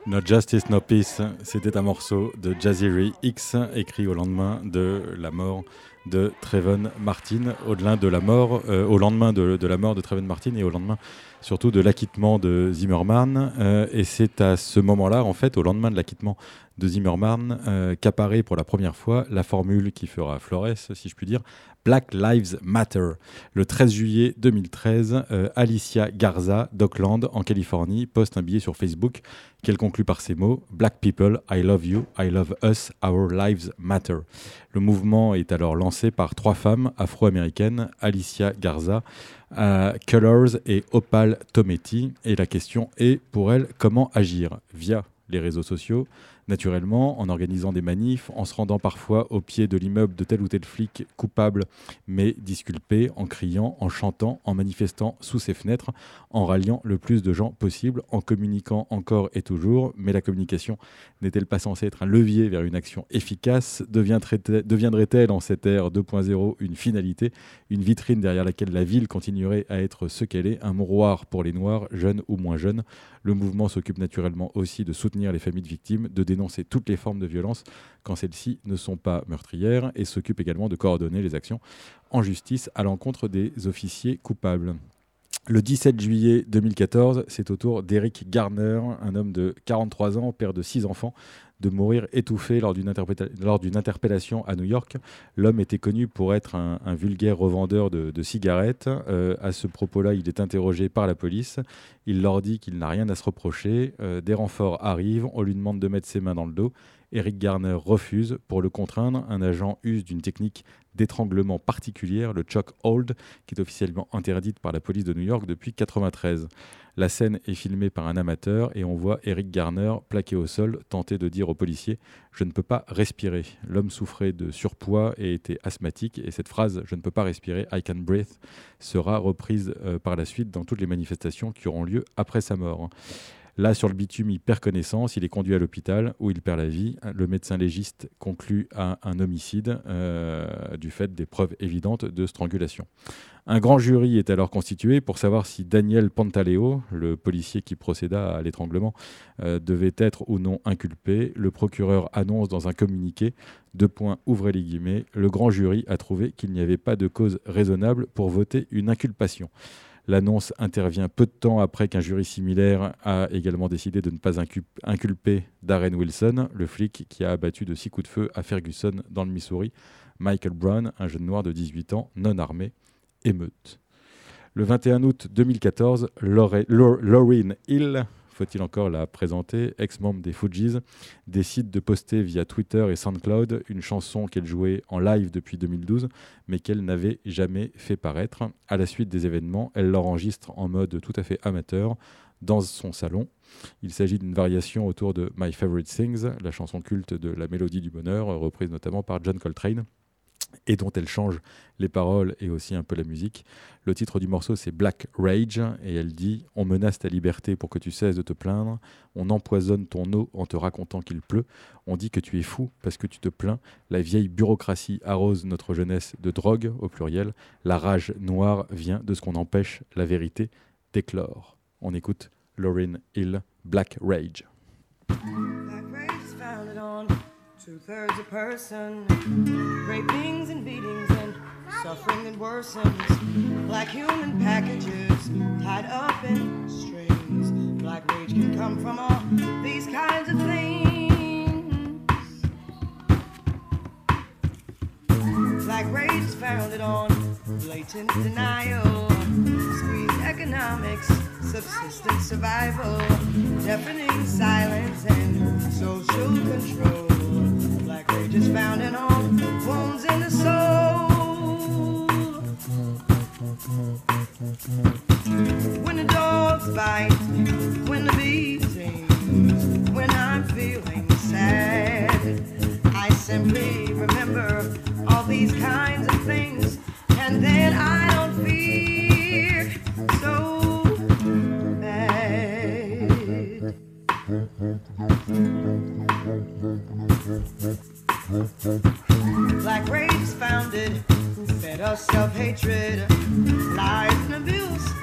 no No Justice, No Peace, c'était un morceau de Jazzy X écrit au lendemain de la mort de Trayvon Martin, au-delà euh, au lendemain de, de la mort de Trayvon Martin et au lendemain surtout de l'acquittement de Zimmerman. Euh, et c'est à ce moment-là, en fait, au lendemain de l'acquittement de Zimmerman, euh, qu'apparaît pour la première fois la formule qui fera Flores, si je puis dire, Black Lives Matter. Le 13 juillet 2013, euh, Alicia Garza d'Oakland, en Californie, poste un billet sur Facebook qu'elle conclut par ces mots Black people, I love you, I love us, our lives matter. Le mouvement est alors lancé par trois femmes afro-américaines, Alicia Garza, euh, Colors et Opal Tometi. Et la question est pour elle comment agir? Via les réseaux sociaux, naturellement, en organisant des manifs, en se rendant parfois au pied de l'immeuble de tel ou tel flic coupable, mais disculpé, en criant, en chantant, en manifestant sous ses fenêtres, en ralliant le plus de gens possible, en communiquant encore et toujours. Mais la communication n'est-elle pas censée être un levier vers une action efficace? Deviendrait- Deviendrait-elle en cette ère 2.0 une finalité, une vitrine derrière laquelle la ville continuerait à être ce qu'elle est, un mouroir pour les Noirs, jeunes ou moins jeunes? Le mouvement s'occupe naturellement aussi de soutenir les familles de victimes, de dénoncer toutes les formes de violence quand celles-ci ne sont pas meurtrières et s'occupe également de coordonner les actions en justice à l'encontre des officiers coupables. Le 17 juillet 2014, c'est au tour d'Eric Garner, un homme de 43 ans, père de 6 enfants, de mourir étouffé lors d'une interpellation à New York. L'homme était connu pour être un, vulgaire revendeur de, de cigarettes. Euh, à ce propos-là, il est interrogé par la police. Il leur dit qu'il n'a rien à se reprocher. Euh, des renforts arrivent, on lui demande de mettre ses mains dans le dos Eric Garner refuse. Pour le contraindre, un agent use d'une technique d'étranglement particulière, le choke hold, qui est officiellement interdite par la police de New York depuis 1993. La scène est filmée par un amateur et on voit Eric Garner plaqué au sol tenter de dire aux policiers Je ne peux pas respirer. L'homme souffrait de surpoids et était asthmatique et cette phrase Je ne peux pas respirer, I can breathe, sera reprise euh, par la suite dans toutes les manifestations qui auront lieu après sa mort. Là, sur le bitume, il perd connaissance, il est conduit à l'hôpital où il perd la vie. Le médecin légiste conclut à un homicide euh, du fait des preuves évidentes de strangulation. Un grand jury est alors constitué pour savoir si Daniel Pantaleo, le policier qui procéda à l'étranglement, euh, devait être ou non inculpé. Le procureur annonce dans un communiqué, deux points, ouvrez les guillemets, le grand jury a trouvé qu'il n'y avait pas de cause raisonnable pour voter une inculpation. L'annonce intervient peu de temps après qu'un jury similaire a également décidé de ne pas incu- inculper Darren Wilson, le flic qui a abattu de six coups de feu à Ferguson dans le Missouri, Michael Brown, un jeune noir de 18 ans non armé, émeute. Le 21 août 2014, Laure- Lau- Lauryn Hill, faut-il encore la présenter, ex-membre des Fugees, décide de poster via Twitter et SoundCloud une chanson qu'elle jouait en live depuis 2012, mais qu'elle n'avait jamais fait paraître. À la suite des événements, elle l'enregistre en mode tout à fait amateur dans son salon. Il s'agit d'une variation autour de My Favorite Things, la chanson culte de la mélodie du bonheur, reprise notamment par John Coltrane et dont elle change les paroles et aussi un peu la musique. Le titre du morceau, c'est Black Rage, et elle dit On menace ta liberté pour que tu cesses de te plaindre, on empoisonne ton eau en te racontant qu'il pleut, on dit que tu es fou parce que tu te plains, la vieille bureaucratie arrose notre jeunesse de drogue, au pluriel, la rage noire vient de ce qu'on empêche la vérité d'éclore. On écoute Lauryn Hill, Black Rage. Black rage two thirds a person, rapings and beatings and suffering that worsens. Black human packages tied up in strings. Black rage can come from all these kinds of things. Black rage is founded on blatant denial, squeezed economics, subsistence survival, deafening silence, and social control. Black rage is founded on wounds in the soul. When the dogs bite, when the bees when I'm feeling sad, I simply remember all these kinds of things, and then I don't fear so bad. Black rage founded, fed us self hatred, lies and abuse,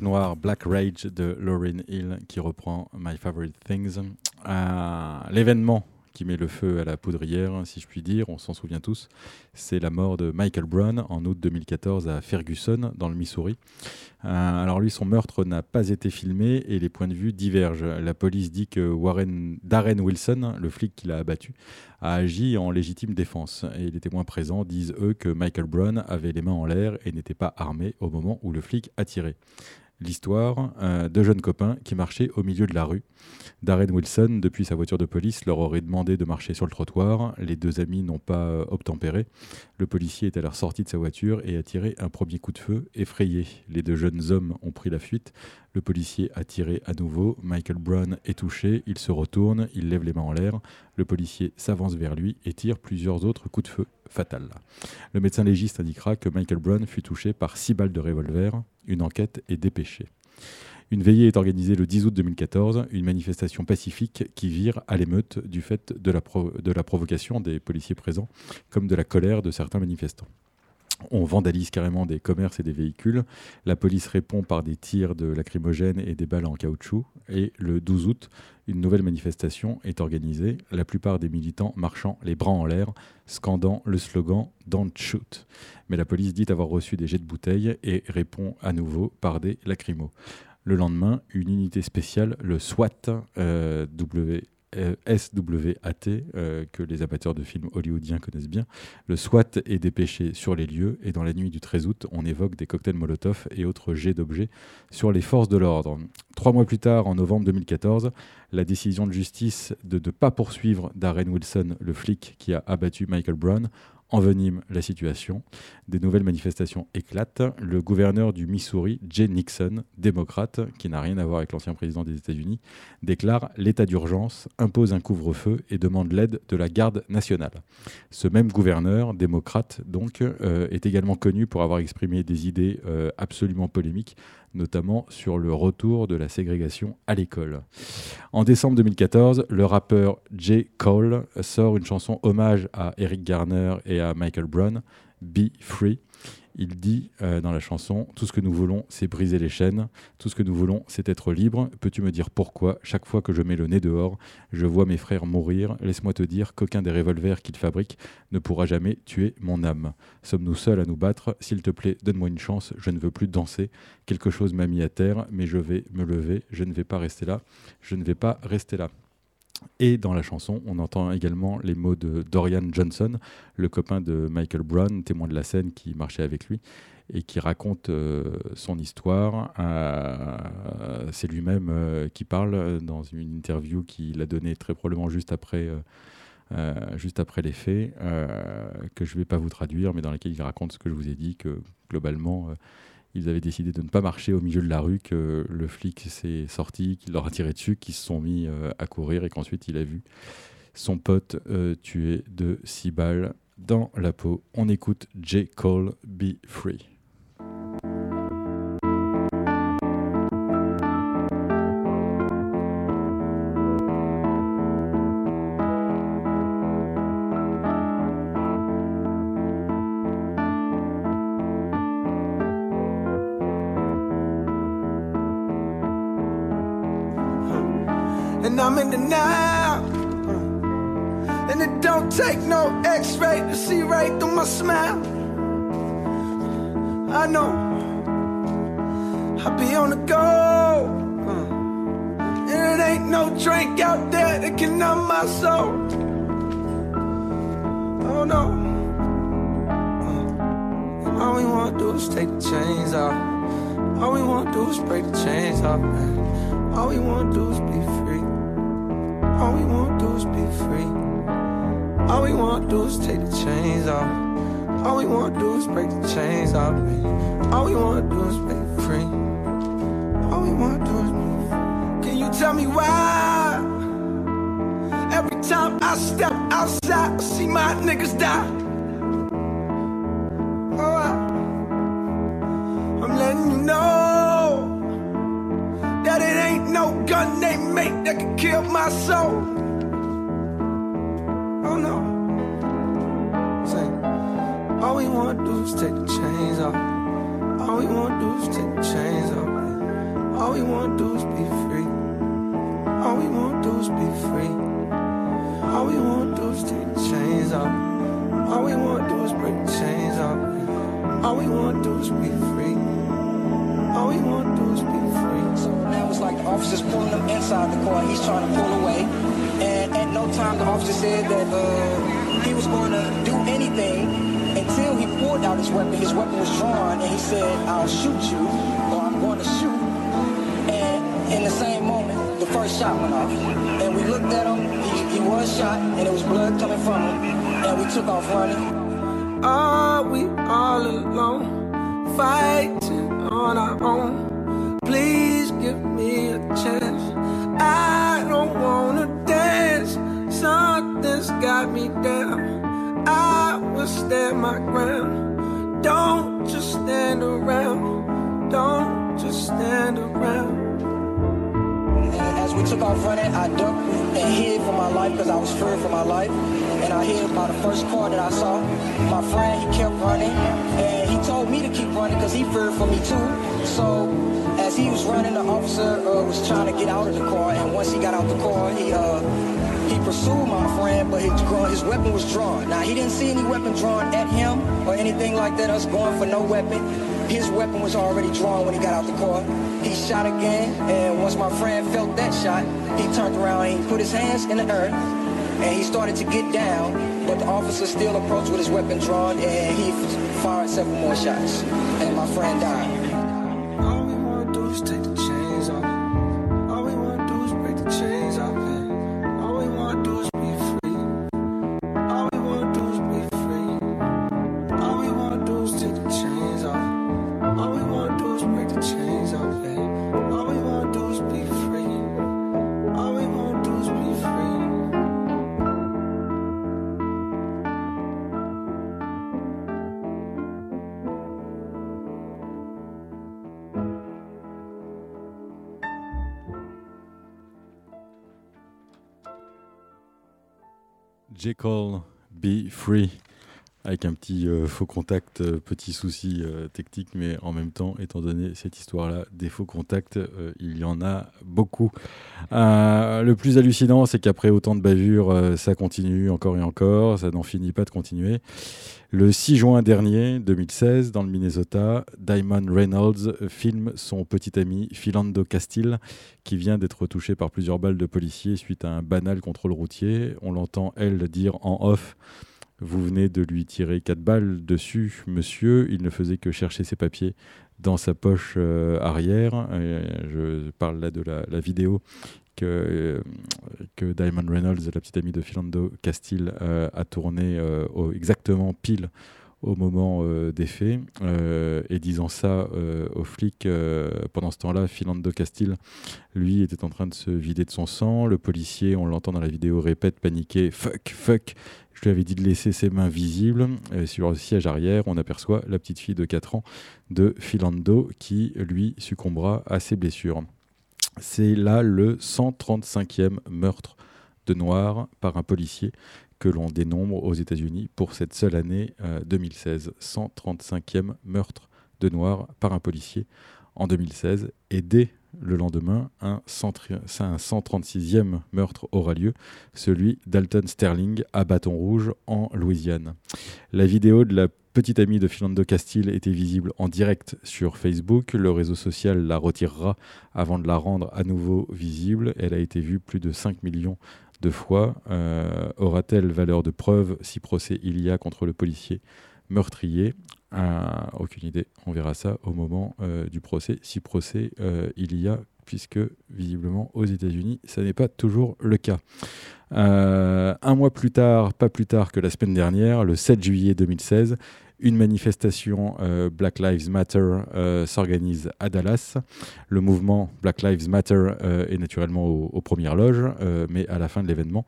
rage Black Rage de Lauryn Hill qui reprend My Favorite Things. Euh, L'événement qui met le feu à la poudrière, si je puis dire, on s'en souvient tous, c'est la mort de Michael Brown en août 2014 à Ferguson, dans le Missouri. Euh, alors lui, son meurtre n'a pas été filmé et les points de vue divergent. La police dit que Darren Wilson, le flic qui l'a abattu, a agi en légitime défense. Et les témoins présents disent, eux, que Michael Brown avait les mains en l'air et n'était pas armé au moment où le flic a tiré. L'histoire, euh, deux jeunes copains qui marchaient au milieu de la rue. Darren Wilson, depuis sa voiture de police, leur aurait demandé de marcher sur le trottoir. Les deux amis n'ont pas euh, obtempéré. Le policier est alors sorti de sa voiture et a tiré un premier coup de feu, effrayé. Les deux jeunes hommes ont pris la fuite. Le policier a tiré à nouveau. Michael Brown est touché. Il se retourne, il lève les mains en l'air. Le policier s'avance vers lui et tire plusieurs autres coups de feu fatals. Le médecin légiste indiquera que Michael Brown fut touché par six balles de revolver. Une enquête est dépêchée. Une veillée est organisée le 10 août 2014, une manifestation pacifique qui vire à l'émeute du fait de la, pro- de la provocation des policiers présents, comme de la colère de certains manifestants. On vandalise carrément des commerces et des véhicules. La police répond par des tirs de lacrymogènes et des balles en caoutchouc. Et le 12 août, une nouvelle manifestation est organisée. La plupart des militants marchant les bras en l'air, scandant le slogan Don't shoot. Mais la police dit avoir reçu des jets de bouteilles et répond à nouveau par des lacrymos. Le lendemain, une unité spéciale, le SWAT, euh, SWAT, euh, que les amateurs de films hollywoodiens connaissent bien, le SWAT est dépêché sur les lieux et dans la nuit du 13 août, on évoque des cocktails Molotov et autres jets d'objets sur les forces de l'ordre. Trois mois plus tard, en novembre 2014, la décision de justice de ne pas poursuivre Darren Wilson, le flic qui a abattu Michael Brown, envenime la situation. Des nouvelles manifestations éclatent. Le gouverneur du Missouri, Jay Nixon, démocrate, qui n'a rien à voir avec l'ancien président des États-Unis, déclare l'état d'urgence, impose un couvre-feu et demande l'aide de la garde nationale. Ce même gouverneur, démocrate donc, euh, est également connu pour avoir exprimé des idées euh, absolument polémiques, notamment sur le retour de la ségrégation à l'école. En décembre 2014, le rappeur J. Cole sort une chanson hommage à Eric Garner et à Michael Brown, Be Free. Il dit euh, dans la chanson Tout ce que nous voulons, c'est briser les chaînes. Tout ce que nous voulons, c'est être libre. Peux-tu me dire pourquoi? Chaque fois que je mets le nez dehors, je vois mes frères mourir. Laisse-moi te dire qu'aucun des revolvers qu'ils fabriquent ne pourra jamais tuer mon âme. Sommes-nous seuls à nous battre? S'il te plaît, donne-moi une chance. Je ne veux plus danser. Quelque chose m'a mis à terre, mais je vais me lever. Je ne vais pas rester là. Je ne vais pas rester là. Et dans la chanson, on entend également les mots de Dorian Johnson, le copain de Michael Brown, témoin de la scène qui marchait avec lui et qui raconte euh, son histoire. C'est lui-même euh, qui parle dans une interview qu'il a donnée très probablement juste après, euh, juste après les faits, que je ne vais pas vous traduire, mais dans laquelle il raconte ce que je vous ai dit, que globalement, ils avaient décidé de ne pas marcher au milieu de la rue, que le flic s'est sorti, qu'il leur a tiré dessus, qu'ils se sont mis euh, à courir et qu'ensuite il a vu son pote euh, tué de six balles dans la peau. On écoute J. Cole, Be Free. The now. And it don't take no x-ray to see right through my smile. I know I'll be on the go. uh, And it ain't no drink out there that can numb my soul. Oh no. Uh, And all we wanna do is take the chains off. All we wanna do is break the chains off, man. All we wanna do is be. All we wanna do is be free. All we wanna do is take the chains off. All we wanna do is break the chains off. All we wanna do is be free. All we wanna do is be free. Can you tell me why? Every time I step outside, I see my niggas die. Make that can kill my soul. Oh no. Say, all we wanna do is take the chains off. All we wanna do is take the chains off. All we want to do is be free. All we want to do is be free. All we want to do is take the chains off. All we want to do is break the chains off. All we want to do is be free. All we want to do is be. So now it's like the officer's pulling him inside the car. He's trying to pull away. And at no time the officer said that uh, he was going to do anything until he pulled out his weapon. His weapon was drawn and he said, I'll shoot you or I'm going to shoot. And in the same moment, the first shot went off. And we looked at him. He, he was shot and there was blood coming from him. And we took off running. Are we all alone, fighting on our own? Stand my ground. Don't just stand around. Don't just stand around. As we took off running, I ducked and hid for my life because I was fearing for my life. And I hid by the first car that I saw. My friend, he kept running. And he told me to keep running because he feared for me too. So as he was running, the officer uh, was trying to get out of the car. And once he got out the car, he uh, he pursued my friend, but his, his weapon was drawn. Now, he didn't see any weapon drawn at him or anything like that, us going for no weapon. His weapon was already drawn when he got out the car. He shot again, and once my friend felt that shot, he turned around and he put his hands in the earth, and he started to get down, but the officer still approached with his weapon drawn, and he fired several more shots, and my friend died. Jekyll Be Free avec un petit euh, faux contact, euh, petit souci euh, technique, mais en même temps, étant donné cette histoire-là, des faux contacts, il y en a beaucoup. Le plus hallucinant, c'est qu'après autant de bavures, ça continue encore et encore, ça n'en finit pas de continuer. Le 6 juin dernier, 2016, dans le Minnesota, Diamond Reynolds filme son petit ami Philando Castile, qui vient d'être touché par plusieurs balles de policiers suite à un banal contrôle routier. On l'entend, elle, dire en off Vous venez de lui tirer quatre balles dessus, monsieur. Il ne faisait que chercher ses papiers dans sa poche euh, arrière. Euh, je parle là de la, vidéo que, euh, que Diamond Reynolds, la petite amie de Philando Castile, a tourné euh, au- exactement pile au moment des faits. Et disant ça aux flics, pendant ce temps-là, Philando Castile, lui, était en train de se vider de son sang. Le policier, on l'entend dans la vidéo, répète, paniqué, fuck, fuck. Je lui avais dit de laisser ses mains visibles. Et sur le siège arrière, on aperçoit la petite fille de 4 ans de Philando qui, lui, succombera à ses blessures. C'est là le 135e meurtre de noir par un policier que l'on dénombre aux États-Unis pour cette seule année euh, 2016. 135e meurtre de noir par un policier en 2016. Et dès le lendemain, un, centri- un 136e meurtre aura lieu, celui d'Alton Sterling à Bâton Rouge en Louisiane. La vidéo de la petite amie de Philando Castile était visible en direct sur Facebook. Le réseau social la retirera avant de la rendre à nouveau visible. Elle a été vue plus de 5 millions de fois. Euh, Aura-t-elle valeur de preuve? Si procès il y a contre le policier meurtrier Aucune idée. On verra ça au moment euh, du procès. Si procès euh, il y a, puisque visiblement aux États-Unis, ça n'est pas toujours le cas. Euh, un mois plus tard, pas plus tard que la semaine dernière, le 7 juillet 2016, une manifestation Black Lives Matter s'organise à Dallas. Le mouvement Black Lives Matter est naturellement aux, premières loges, mais à la fin de l'événement,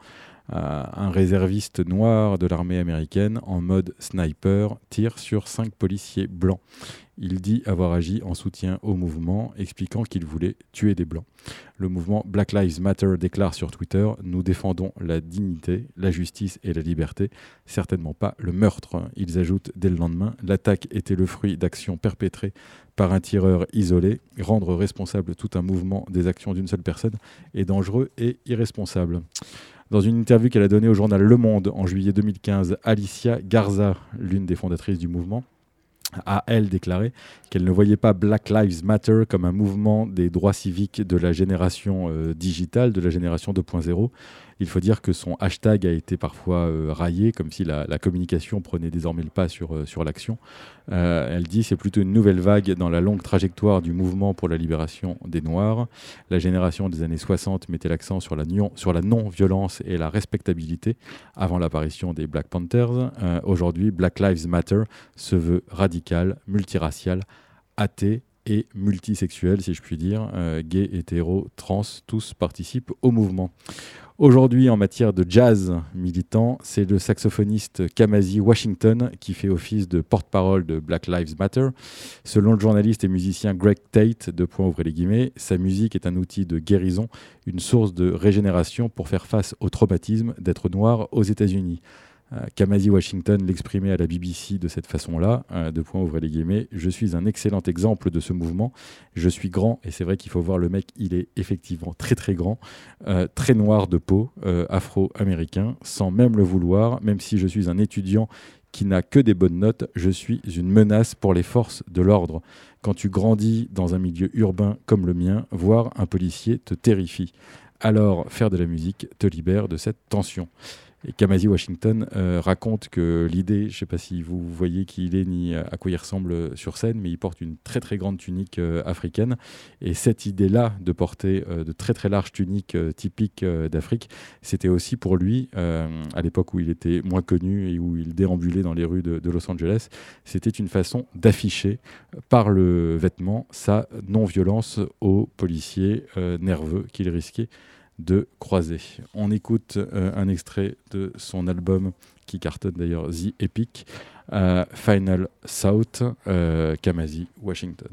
un réserviste noir de l'armée américaine en mode sniper tire sur cinq policiers blancs. Il dit avoir agi en soutien au mouvement, expliquant qu'il voulait tuer des blancs. Le mouvement Black Lives Matter déclare sur Twitter Nous défendons la dignité, la justice et la liberté, certainement pas le meurtre. Ils ajoutent dès le lendemain L'attaque était le fruit d'actions perpétrées par un tireur isolé. Rendre responsable tout un mouvement des actions d'une seule personne est dangereux et irresponsable. Dans une interview qu'elle a donnée au journal Le Monde en juillet 2015, Alicia Garza, l'une des fondatrices du mouvement, a, elle, déclaré qu'elle ne voyait pas Black Lives Matter comme un mouvement des droits civiques de la génération euh, digitale, de la génération 2.0. Il faut dire que son hashtag a été parfois euh, raillé, comme si la, communication prenait désormais le pas sur, euh, sur l'action. Euh, elle dit c'est plutôt une nouvelle vague dans la longue trajectoire du mouvement pour la libération des Noirs. La génération des années 60 mettait l'accent sur la, non-violence et la respectabilité avant l'apparition des Black Panthers. Aujourd'hui, Black Lives Matter se veut radical, multiracial, athée et multisexuel, si je puis dire. Euh, gays, hétéros, trans, tous participent au mouvement. Aujourd'hui, en matière de jazz militant, c'est le saxophoniste Kamasi Washington qui fait office de porte-parole de Black Lives Matter. Selon le journaliste et musicien Greg Tate, de point les guillemets, sa musique est un outil de guérison, une source de régénération pour faire face au traumatisme d'être noir aux États-Unis. Euh, Kamasi Washington l'exprimait à la BBC de cette façon-là, euh, de point ouvrez les guillemets, je suis un excellent exemple de ce mouvement, je suis grand, et c'est vrai qu'il faut voir le mec, il est effectivement très très grand, euh, très noir de peau, afro-américain, sans même le vouloir, même si je suis un étudiant qui n'a que des bonnes notes, je suis une menace pour les forces de l'ordre. Quand tu grandis dans un milieu urbain comme le mien, voir un policier te terrifie. Alors faire de la musique te libère de cette tension. Et Washington euh, raconte que l'idée, je ne sais pas si vous voyez qui il est ni à quoi il ressemble sur scène, mais il porte une très très grande tunique euh, africaine. Et cette idée-là de porter euh, de très très larges tuniques euh, typiques euh, d'Afrique, c'était aussi pour lui, euh, à l'époque où il était moins connu et où il déambulait dans les rues de, de Los Angeles, c'était une façon d'afficher euh, par le vêtement sa non-violence aux policiers euh, nerveux qu'il risquait de croiser. On écoute euh, un extrait de son album qui cartonne d'ailleurs The Epic, euh, Final South, euh, Kamasi, Washington.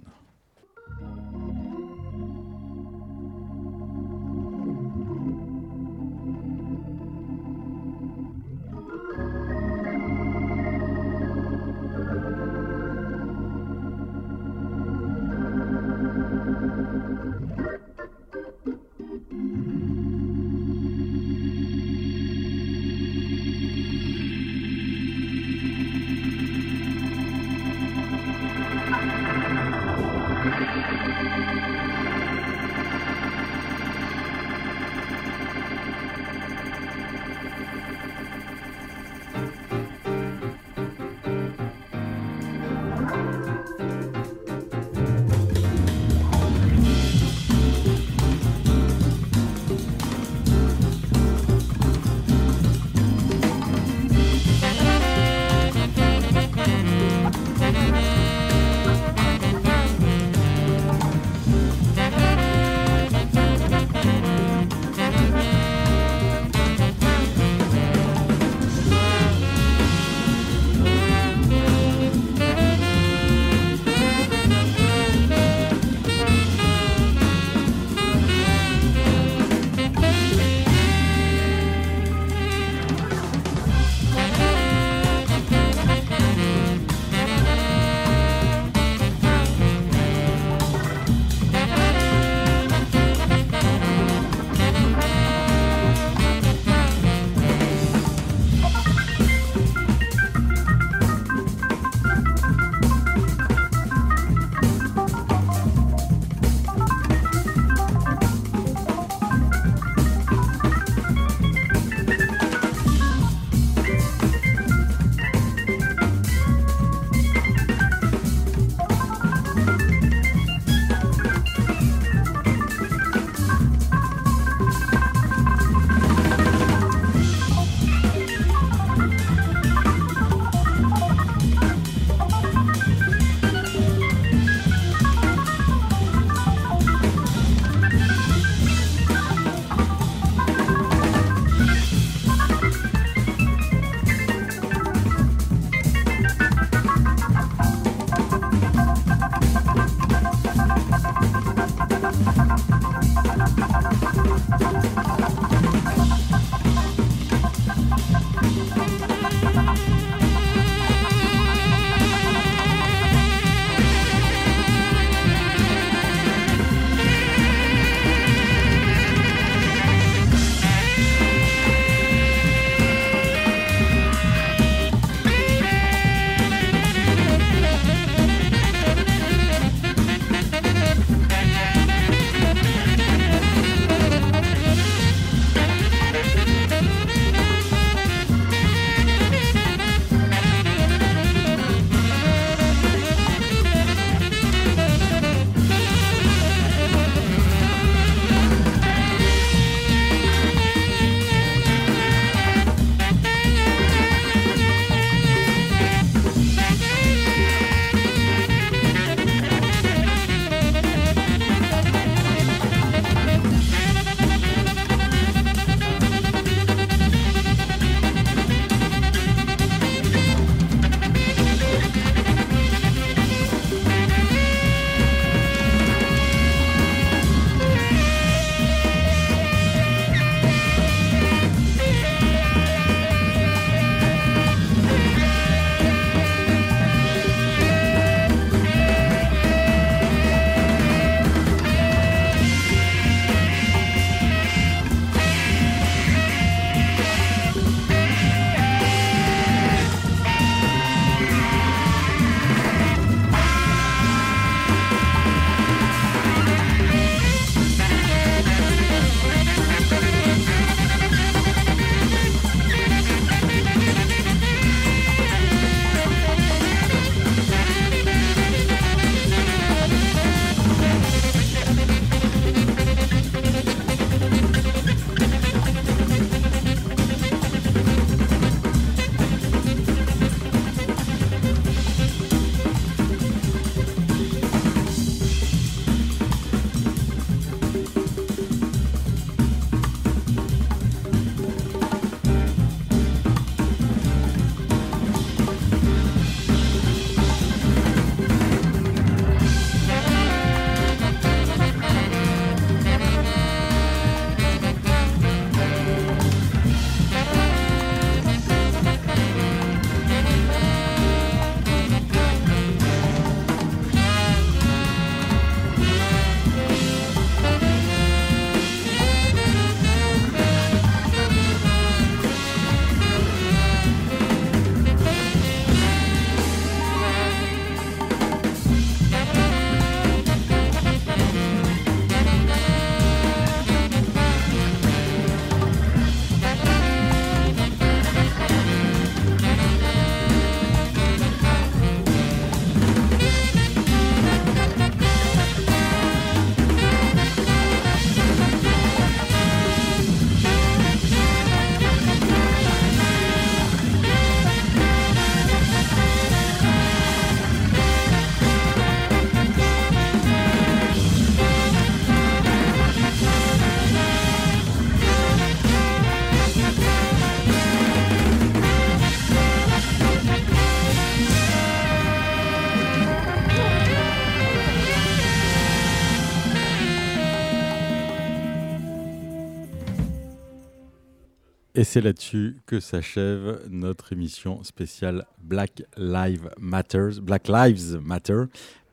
C'est là-dessus que s'achève notre émission spéciale Black Lives Black Lives Matter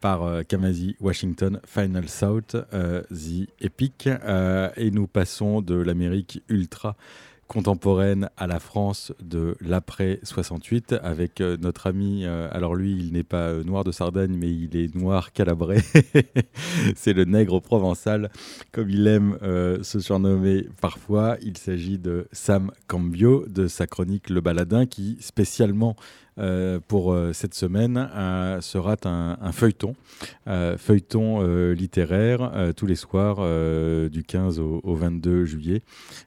par euh, Washington, Final South, euh, The Epic. Euh, et nous passons de l'Amérique ultra contemporaine à la France de l'après 68 avec euh, notre ami, euh, alors lui il n'est pas euh, noir de Sardaigne mais il est noir calabrais, *laughs* c'est le nègre provençal comme il aime se surnommer parfois, il s'agit de Sam Cambio de sa chronique Le Baladin qui spécialement euh, pour euh, cette semaine euh, sera un, un feuilleton, feuilleton littéraire tous les soirs du 15 au, au 22 juillet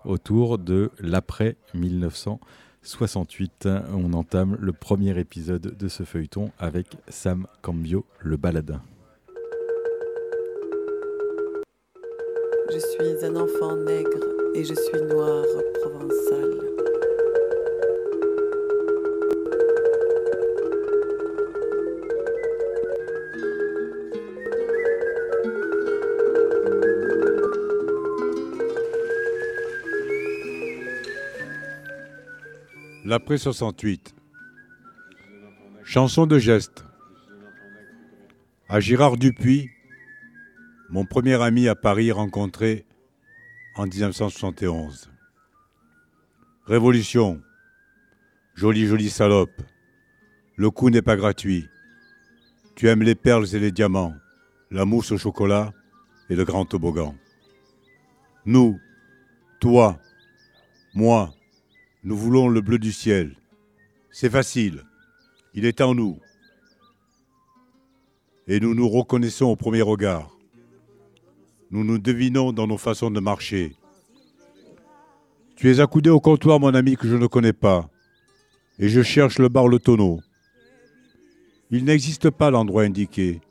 autour de l'après 1968. On entame le premier épisode de ce feuilleton avec Sam Cambio, le baladin. Je suis un enfant nègre et je suis noir provençal. L'après 68. Chanson de geste. À Girard Dupuis, mon premier ami à Paris rencontré en 1971. Révolution. Jolie, jolie salope. Le coup n'est pas gratuit. Tu aimes les perles et les diamants, la mousse au chocolat et le grand toboggan. Nous, toi, moi, nous voulons le bleu du ciel. C'est facile. Il est en nous. Et nous nous reconnaissons au premier regard. Nous nous devinons dans nos façons de marcher. Tu es accoudé au comptoir, mon ami, que je ne connais pas. Et je cherche le bar Le Tonneau. Il n'existe pas l'endroit indiqué.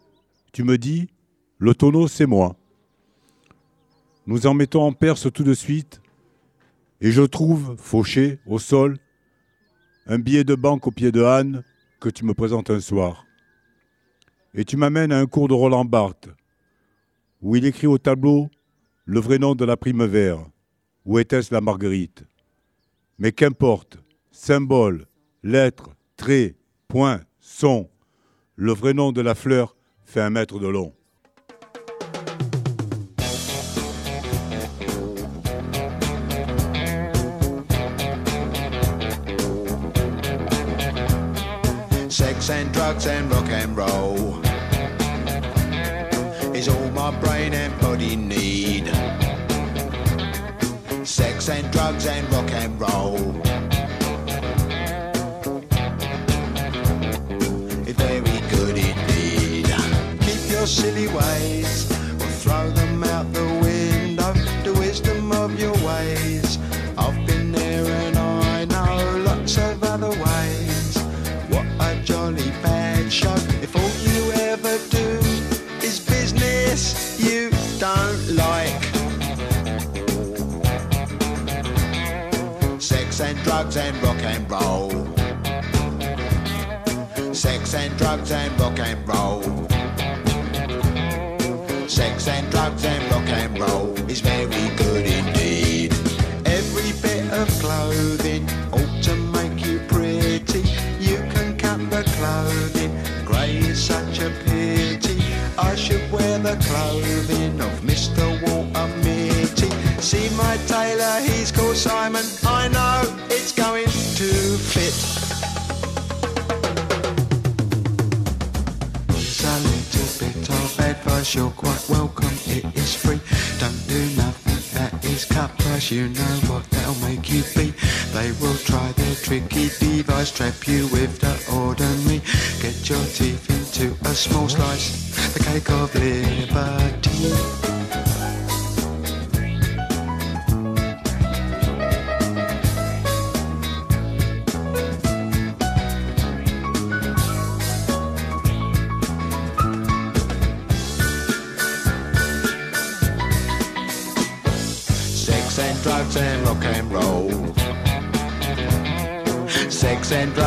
Tu me dis, le tonneau, c'est moi. Nous en mettons en Perse tout de suite et je trouve, fauché, au sol, un billet de banque au pied de Anne que tu me présentes un soir. Et tu m'amènes à un cours de Roland Barthes, où il écrit au tableau le vrai nom de la primevère. Où était-ce la marguerite? Mais qu'importe, symbole, lettre, trait, point, son, le vrai nom de la fleur fait un mètre de long. And drugs and rock and roll is all my brain and body need. Sex and drugs and rock and roll. It's very good indeed. Keep your silly ways drugs and rock and roll. Sex and drugs and rock and roll is very good indeed. Every bit of clothing ought to make you pretty. You can cut the clothing, grey is such a pity. I should wear the clothing of Mr. Walter Mitty. See my tailor, he's called Simon. You know what they'll make you be. They will try their tricky device, trap you with the ordinary. Get your teeth into a small slice, the cake of liberty.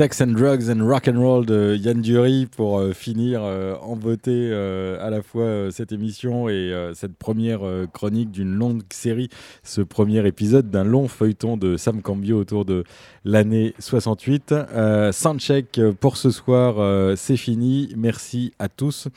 Sex and Drugs and Rock and Roll de Yann Dury pour euh, finir euh, en beauté euh, à la fois cette émission et cette première chronique d'une longue série, ce premier épisode d'un long feuilleton de Sam Cambio autour de l'année 68. Euh, soundcheck pour ce soir, c'est fini. Merci à tous.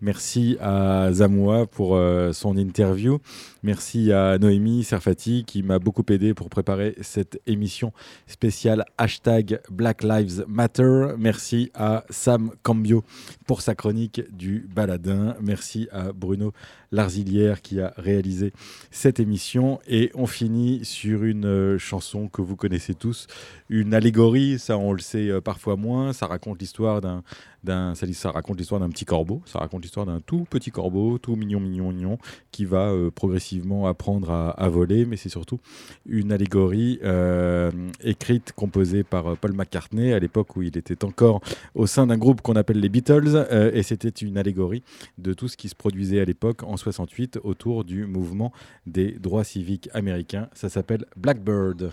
Merci à Zamoua pour son interview. Merci à Noémie Serfati qui m'a beaucoup aidé pour préparer cette émission spéciale hashtag Black Lives Matter. Merci à Sam Cambio pour sa chronique du baladin. Merci à Bruno Larzilière qui a réalisé cette émission. Et on finit sur une euh, chanson que vous connaissez tous, une allégorie, ça on le sait euh, parfois moins, ça raconte l'histoire d'un d'un ça, raconte l'histoire d'un petit corbeau, ça raconte l'histoire d'un tout petit corbeau, tout mignon, mignon, mignon, qui va euh, progressivement apprendre à, voler, mais c'est surtout une allégorie euh, écrite, composée par euh, Paul McCartney à l'époque où il était encore au sein d'un groupe qu'on appelle les Beatles, et c'était une allégorie de tout ce qui se produisait à l'époque en 68 autour du mouvement des droits civiques américains. Ça s'appelle Blackbird.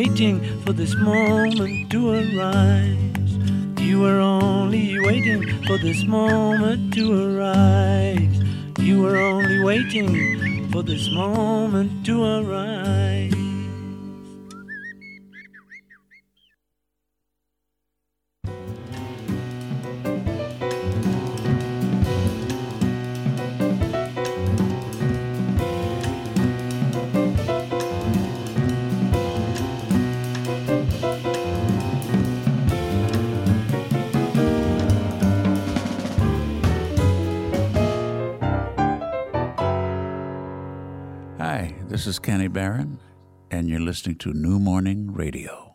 Waiting for this moment to arise. You were only waiting for this moment to arise. You were only waiting for this moment to arise. Kenny Barron, and you're listening to New Morning Radio.